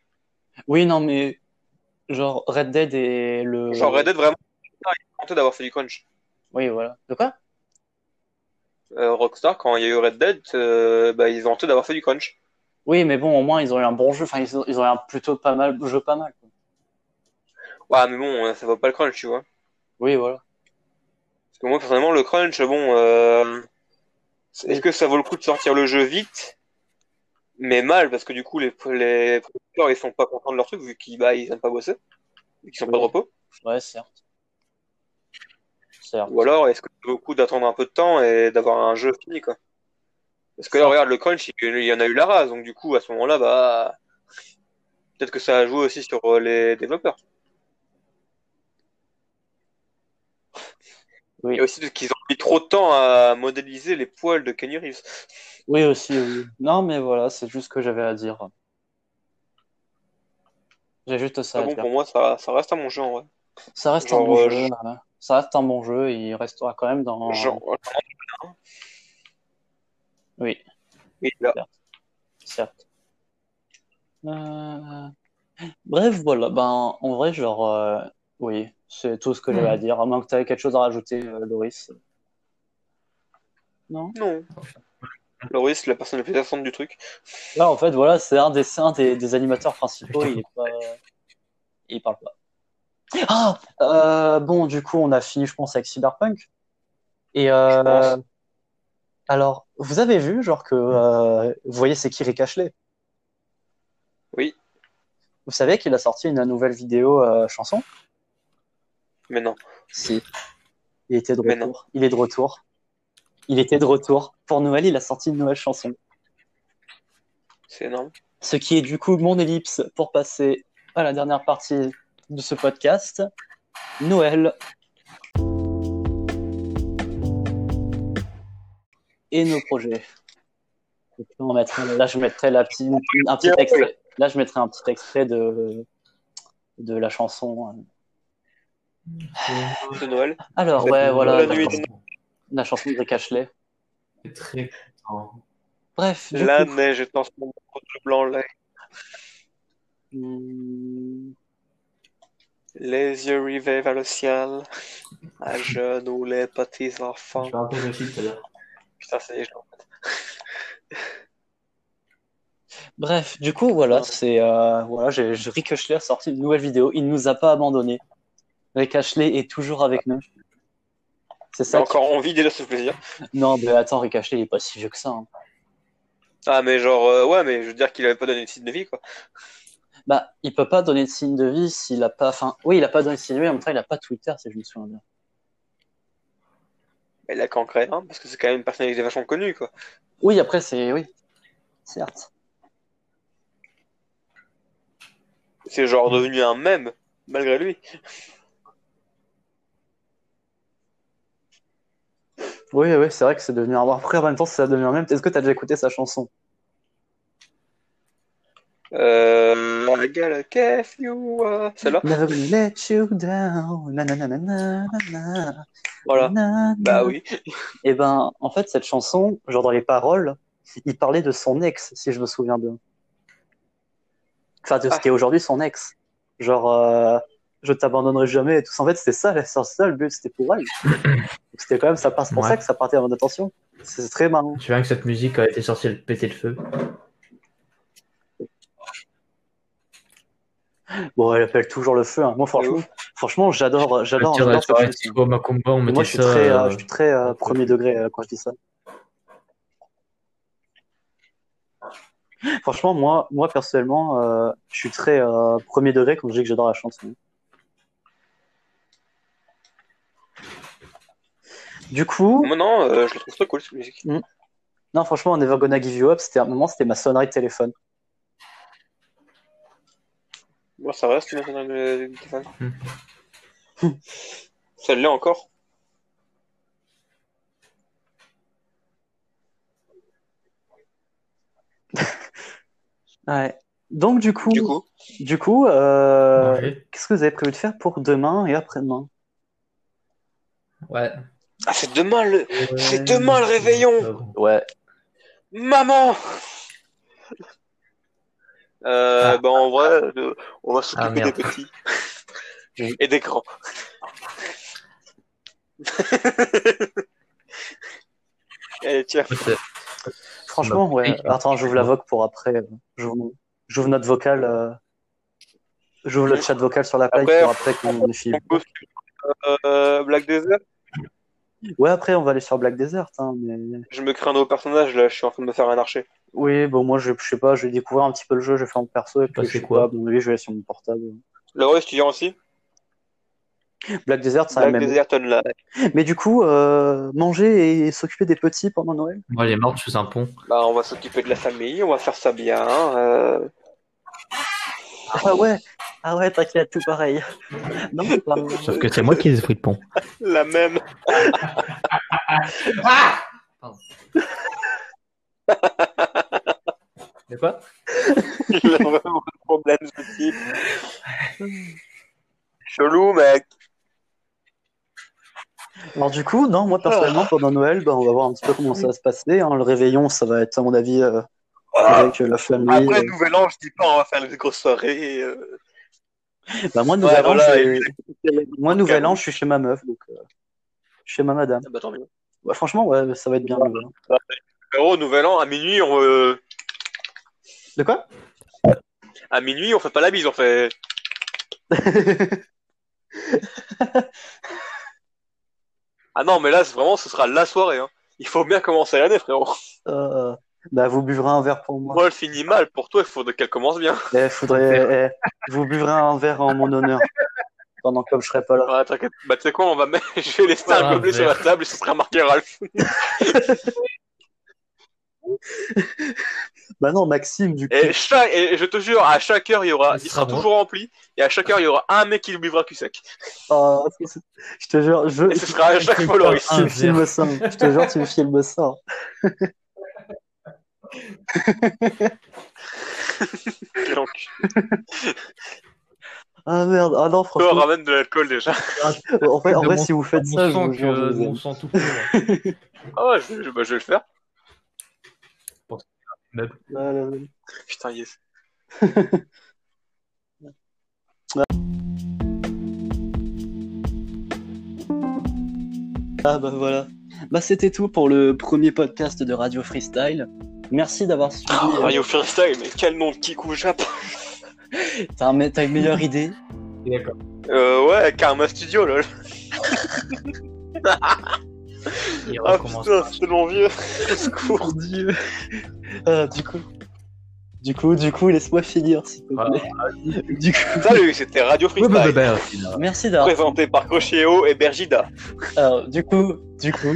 S1: Oui, non, mais genre Red Dead et le.
S3: Genre Red Dead, vraiment, ils ont tenté d'avoir fait du crunch.
S1: Oui, voilà. De quoi?
S3: Euh, Rockstar, quand il y a eu Red Dead, euh, bah, ils ont tenté d'avoir fait du crunch.
S1: Oui, mais bon, au moins, ils ont eu un bon jeu. Enfin, ils ont, ils ont eu un plutôt pas mal, jeu pas mal. quoi.
S3: Ouais, mais bon, ça vaut pas le crunch, tu vois.
S1: Oui, voilà.
S3: Parce que moi, personnellement, le crunch, bon, euh, est-ce que ça vaut le coup de sortir le jeu vite, mais mal, parce que du coup, les, les producteurs, ils sont pas contents de leur truc, vu qu'ils bah, ils aiment pas bosser, qu'ils sont pas de repos.
S1: Ouais, certes. Certes.
S3: Ou alors, est-ce que ça vaut le coup d'attendre un peu de temps et d'avoir un jeu fini, quoi? Parce que là, regarde, le crunch, il y en a eu la rase, donc du coup, à ce moment-là, bah, peut-être que ça a joué aussi sur euh, les développeurs.
S1: Oui.
S3: Et aussi parce qu'ils ont mis trop de temps à modéliser les poils de Kenny Reeves.
S1: Oui, aussi, oui. Non, mais voilà, c'est juste ce que j'avais à dire. J'ai juste ça
S3: Ah
S1: à
S3: bon,
S1: dire.
S3: pour moi, ça, ça reste un bon jeu, en vrai.
S1: Ça reste un bon
S3: euh,
S1: jeu. euh, Ça reste un bon jeu. Il restera quand même dans.
S3: Genre,
S1: Oui,
S3: oui, là.
S1: certes. Euh, Bref, voilà. Ben, en vrai, genre, euh, oui, c'est tout ce que j'avais à dire. À moins que tu aies quelque chose à rajouter, euh, Loris. Non?
S3: Non. Loris, la personne la plus absente du truc.
S1: Là, en fait, voilà, c'est un des, c'est un des, des animateurs principaux. Il est pas, il parle pas. Ah, euh, bon, du coup, on a fini, je pense, avec Cyberpunk. Et euh, alors, vous avez vu, genre que, euh, vous voyez, c'est qui Rick Ashley?
S3: Oui,
S1: Vous savez qu'il a sorti une nouvelle vidéo euh, chanson?
S3: Mais non.
S1: Si. Il était de retour. Il est de retour. Il était de retour. Pour Noël, il a sorti une nouvelle chanson.
S3: C'est énorme.
S1: Ce qui est du coup mon ellipse pour passer à la dernière partie de ce podcast. Noël. Et nos projets. On mettra- là, je mettrai la petite, un petit extrait. Là, je mettrai un petit extrait de, de la chanson.
S3: De Noël.
S1: Alors,
S3: La-
S1: ouais, voilà,
S3: la
S1: la,
S3: nuit
S1: chanson,
S3: de
S1: la chanson de Rick Ashley.
S2: C'est très content.
S1: Bref, du
S3: La
S1: coup,
S3: neige est en ce moment de blanc là.
S1: hum,
S3: Les yeux rivés vers le ciel. À genoux les petits enfants.
S2: Je me rappelle aussi tout à l'heure.
S3: Putain, c'est je l'ai en fait.
S1: Bref, du coup, voilà, c'est euh, voilà, Rick Ashley a sorti une nouvelle vidéo. Il ne nous a pas abandonnés. Rick Ashley est toujours avec nous. C'est ça. qui-
S3: encore envie déjà ce plaisir.
S1: Non, mais attends, Rick Ashley, il est pas si vieux que ça. hein.
S3: Ah, mais genre, euh, ouais, mais je veux dire qu'il avait pas donné de signe de vie, quoi.
S1: Bah, il peut pas donner de signe de vie s'il a pas. Enfin, oui, il a pas donné de signe de vie, en même temps, il a pas Twitter, si je me souviens bien.
S3: Mais il a qu'en créé un, parce que c'est quand même une personnalité vachement connue, quoi.
S1: Oui, après, c'est. Oui. Certes.
S3: C'est genre devenu un mème, malgré lui.
S1: Oui, oui, c'est vrai que c'est devenu un. Après, en même temps, ça a devenu un même. Est-ce que t'as déjà écouté sa chanson?
S3: Euh. I gotta you. Celle-là?
S1: Never let you down. Na, na, na, na, na, na,
S3: Voilà. Bah oui.
S1: Et ben, en fait, cette chanson, genre dans les paroles, il parlait de son ex, si je me souviens bien. Enfin, de ce
S3: Ah.
S1: qui est aujourd'hui son ex. Genre, euh, je t'abandonnerai jamais et tout. En fait, c'était ça, c'est ça le but, c'était pour elle. C'était quand même, ça passe pour
S2: Ouais.
S1: ça que ça partait en attention. C'est très marrant.
S2: Je viens que cette musique a été elle péter le feu.
S1: Bon, elle appelle toujours le feu. hein. Moi, franchement, franchement, j'adore, j'adore, j'adore Moi, je suis
S2: ça.
S1: très, euh,
S2: euh,
S1: je suis très euh, premier degré euh, quand je dis ça. Franchement, moi, moi personnellement, euh, je suis très euh, premier degré quand je dis que j'adore la chanson. Du coup,
S3: non, euh, je la trouve très cool, cette musique.
S1: non, franchement, Never Gonna Give You Up, c'était un moment, c'était ma sonnerie de téléphone.
S3: Moi, ça reste une sonnerie de téléphone.
S2: Hmm.
S3: Ça l'est encore.
S1: Ouais. Donc, du coup,
S3: Du coup,
S1: du coup, euh,
S2: Ouais.
S1: qu'est-ce que vous avez prévu de faire pour demain et après-demain?
S2: Ouais.
S3: Ah, c'est demain le. C'est demain le réveillon.
S2: Bon.
S1: Ouais.
S3: Maman euh,
S2: Ah.
S3: bah en vrai, euh, on va s'occuper
S2: Ah,
S3: des petits et des grands. Allez, tiens.
S1: Franchement, ouais. Attends, j'ouvre la voc pour après. euh, J'ouvre notre vocal. euh, J'ouvre le chat vocal sur la play
S3: Après,
S1: pour après qu'on
S3: peut euh, Black Desert.
S1: Ouais, après, on va aller sur Black Desert. Hein, mais...
S3: Je me crée un nouveau personnage là, je suis en train de me faire un archer.
S1: Oui, bon, moi, je, je sais pas, je vais découvrir un petit peu le jeu, je vais faire mon perso et puis
S2: Bah,
S1: je sais
S2: quoi
S1: pas, bon, oui, je vais aller sur mon portable.
S3: Le roi étudiant aussi?
S1: Black Desert, c'est un
S3: Black
S1: MMO.
S3: Desert Online.
S1: Mais du coup, euh, manger et s'occuper des petits pendant Noël?
S2: Moi, elle est morte sous un pont.
S3: Bah, on va s'occuper de la famille, on va faire ça bien. euh.
S1: Ah ouais, ah ouais, t'inquiète, tout pareil. Non, pas...
S2: Sauf que c'est moi qui ai les fruits de pont.
S3: La même.
S2: C'est quoi?
S3: Il a vraiment de problème ce type. Chelou, mec.
S1: Alors du coup, non, moi personnellement, pendant Noël, bah, on va voir un petit peu comment ça va se passer. hein. Le réveillon, ça va être, à mon avis, euh, avec euh, la famille.
S3: Après,
S1: euh.
S3: Nouvel An, je dis pas, on va faire une grosse soirée.
S1: Bah, moi,
S3: Ouais,
S1: Nouvel An,
S3: voilà,
S1: j'ai-
S3: et-
S1: moi, Nouvel An, je suis chez ma meuf, donc euh, chez ma madame.
S3: Ah bah, tant mieux.
S1: Ouais, franchement, ouais, ça va être bien. Nouvel An.
S3: Frérot, Nouvel An, à minuit, on, euh,
S1: De quoi?
S3: À minuit, on fait pas la bise, on fait. Ah non, mais là, vraiment, ce sera la soirée. Hein. Il faut bien commencer l'année, frérot.
S1: Euh, Bah, vous buvrez un verre pour moi.
S3: Moi, elle finit mal. Pour toi, il faudrait qu'elle commence bien.
S1: Eh, faudrait, eh, vous buvrez un verre en mon honneur. Pendant que je serai pas là.
S3: Ouais, t'inquiète. Bah, tu sais quoi, on va mettre... je vais laisser un gobelet sur la table et ce sera marqué Ralph.
S1: Bah non, Maxime, du coup.
S3: Et, chaque... et je te jure, à chaque heure, il y aura, il
S2: sera bon.
S3: toujours rempli. Et à chaque heure, il y aura un mec qui le buvera cul sec.
S1: Oh, je te jure, je,
S3: Et ce sera à chaque fois Loris.
S1: tu
S2: Un
S1: me filmes ça. Je te jure, tu me filmes ça.
S3: Quel enculé.
S1: Ah merde, ah non,
S3: Toi,
S1: franchement.
S3: ramène de l'alcool déjà.
S1: En vrai, en vrai
S2: Mon-
S1: si vous faites ça, je
S2: sang
S1: vous jure, je vous
S2: sang tout court. là.
S3: Ah ouais, je, je- bah, je vais le faire.
S1: Ouais, ouais, ouais.
S3: Putain, yes.
S1: Ah bah voilà. Bah c'était tout pour le premier podcast de Radio Freestyle. Merci d'avoir suivi. euh,
S3: Radio Freestyle, mais quel nom de kikou Jap.
S1: T'as un- t'as une meilleure idée
S2: D'accord.
S3: Euh, ouais, Karma Studio, lol. Ah putain, c'est tellement vieux. Au secours.
S1: Mon dieu. Euh, du coup, du coup, du coup, laisse-moi finir, s'il te
S2: Voilà.
S1: plaît. Du coup,
S3: Salut, c'était Radio
S2: Ouais, bah,
S3: Freestyle.
S2: bah, bah,
S1: merci d'avoir
S3: Présenté par Cochéo et Bergida.
S1: Alors, du coup, du coup,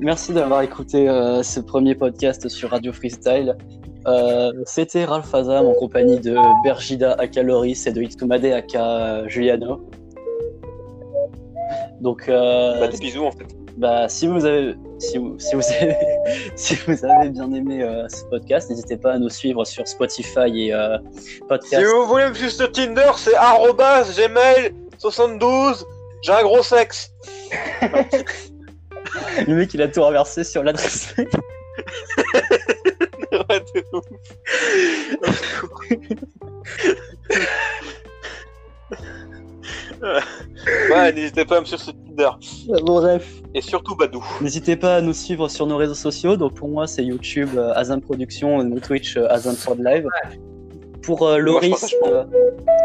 S1: merci d'avoir écouté euh, ce premier podcast sur Radio Freestyle. Euh, C'était Ralph Azam en compagnie de Bergida aka Loris et de Itsumade aka Giuliano. Donc, euh,
S3: Bah, des bisous en fait.
S1: bah, si vous avez, si vous, si vous avez, si vous avez bien aimé euh, ce podcast, n'hésitez pas à nous suivre sur Spotify et euh,
S3: Si
S1: podcast.
S3: vous voulez me suivre sur Tinder, c'est arrobas gmail 72. J'ai un gros sexe.
S1: Le mec, il a tout renversé sur l'adresse.
S3: Ouais, ouais, n'hésitez pas à me suivre sur Tinder.
S1: bon, bref.
S3: Et surtout Badou.
S1: N'hésitez pas à nous suivre sur nos réseaux sociaux. Donc pour moi, c'est YouTube euh, Azam Productions et mon Twitch euh, Azam Prod Live. Pour euh, Loris, euh,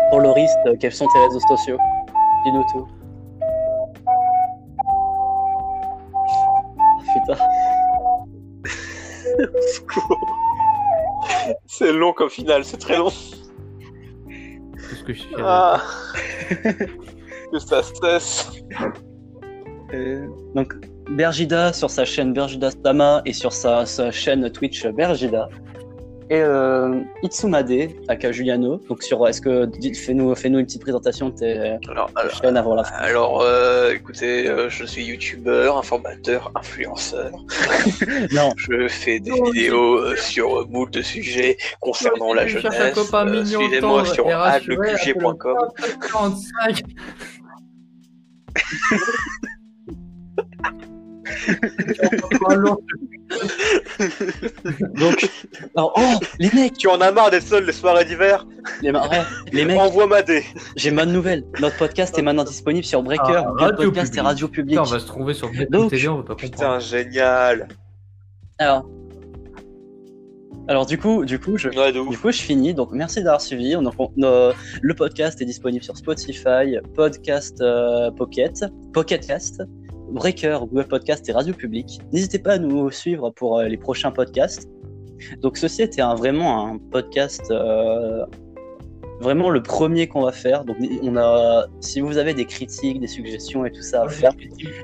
S1: pour Loris, euh, quels sont tes réseaux sociaux? Dis-nous tout. Ah, Putain.
S3: C'est long comme finale, c'est très long.
S2: Tout ce que je fais.
S3: Ah. que ça stresse.
S1: Euh, donc Bergida sur sa chaîne Bergida Stama et sur sa, sa chaîne Twitch Bergida. Et euh, Itsumade, aka Juliano. Donc sur, est-ce que fais-nous fais-nous une petite présentation de tes
S3: Alors,
S1: tes chaînes avant la fin.
S3: alors euh, écoutez, euh, je suis youtubeur, informateur, influenceur.
S1: Non,
S3: Je fais des
S2: Non,
S3: vidéos euh, sur euh, moult de sujets concernant la jeunesse. Euh, Suivez-moi sur adleqg.com.
S2: appelle le 45.
S1: donc alors, oh les mecs,
S3: Tu en as marre d'être seul les soirées d'hiver
S1: les, ma- ouais, les mecs,
S3: Envoie ma dé.
S1: j'ai bonne nouvelle. Notre podcast est maintenant disponible sur Breaker,
S2: Ah,
S1: Podcast et
S2: Public.
S1: Radio Public.
S2: Putain, on va se trouver sur
S1: Donc,
S2: TV, on va pas comprendre.
S3: Putain, génial.
S1: Alors, alors du coup, du coup, je,
S3: Ouais,
S1: Du coup, je finis. Donc, merci d'avoir suivi. On, on- euh, le podcast est disponible sur Spotify, Podcast euh, Pocket, Pocket Cast, Breaker, Google Podcast et Radio Public. N'hésitez pas à nous suivre pour euh, les prochains podcasts. Donc, ceci était un, vraiment un podcast, euh, vraiment le premier qu'on va faire. Donc, on a, si vous avez des critiques, des suggestions et tout ça à faire,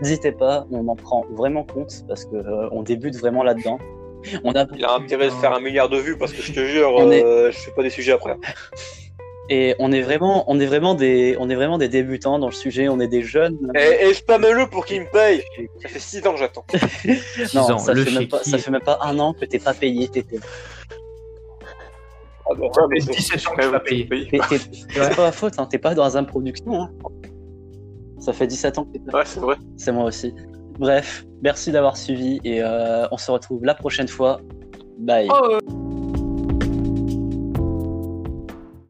S1: n'hésitez pas. On en prend vraiment compte parce que euh, on débute vraiment là-dedans. On a
S3: Il a intérêt de faire un milliard de vues parce que je te jure,
S1: est-
S3: euh, je fais pas des sujets après.
S1: Et on est vraiment, on est vraiment des, on est vraiment des débutants dans le sujet. On est des jeunes.
S3: Et, et spamme-le pour qu'il me paye. Ça fait 6 ans que j'attends.
S1: Non,
S2: ans,
S1: ça
S2: le
S1: fait, même pas, ça fait même pas un an que t'es pas payé. T'es, t'es,
S3: Ah bon,
S2: Ça fait
S3: c'est-
S2: 17 ans que je pas
S3: même
S2: payé.
S1: t'es- t'es- c'est pas ma faute. Hein, t'es pas dans un production. Hein. Ça fait 17 ans que t'es pas.
S3: Ouais, c'est vrai.
S1: C'est moi aussi. Bref, merci d'avoir suivi et euh, on se retrouve la prochaine fois. Bye.
S2: Oh, euh,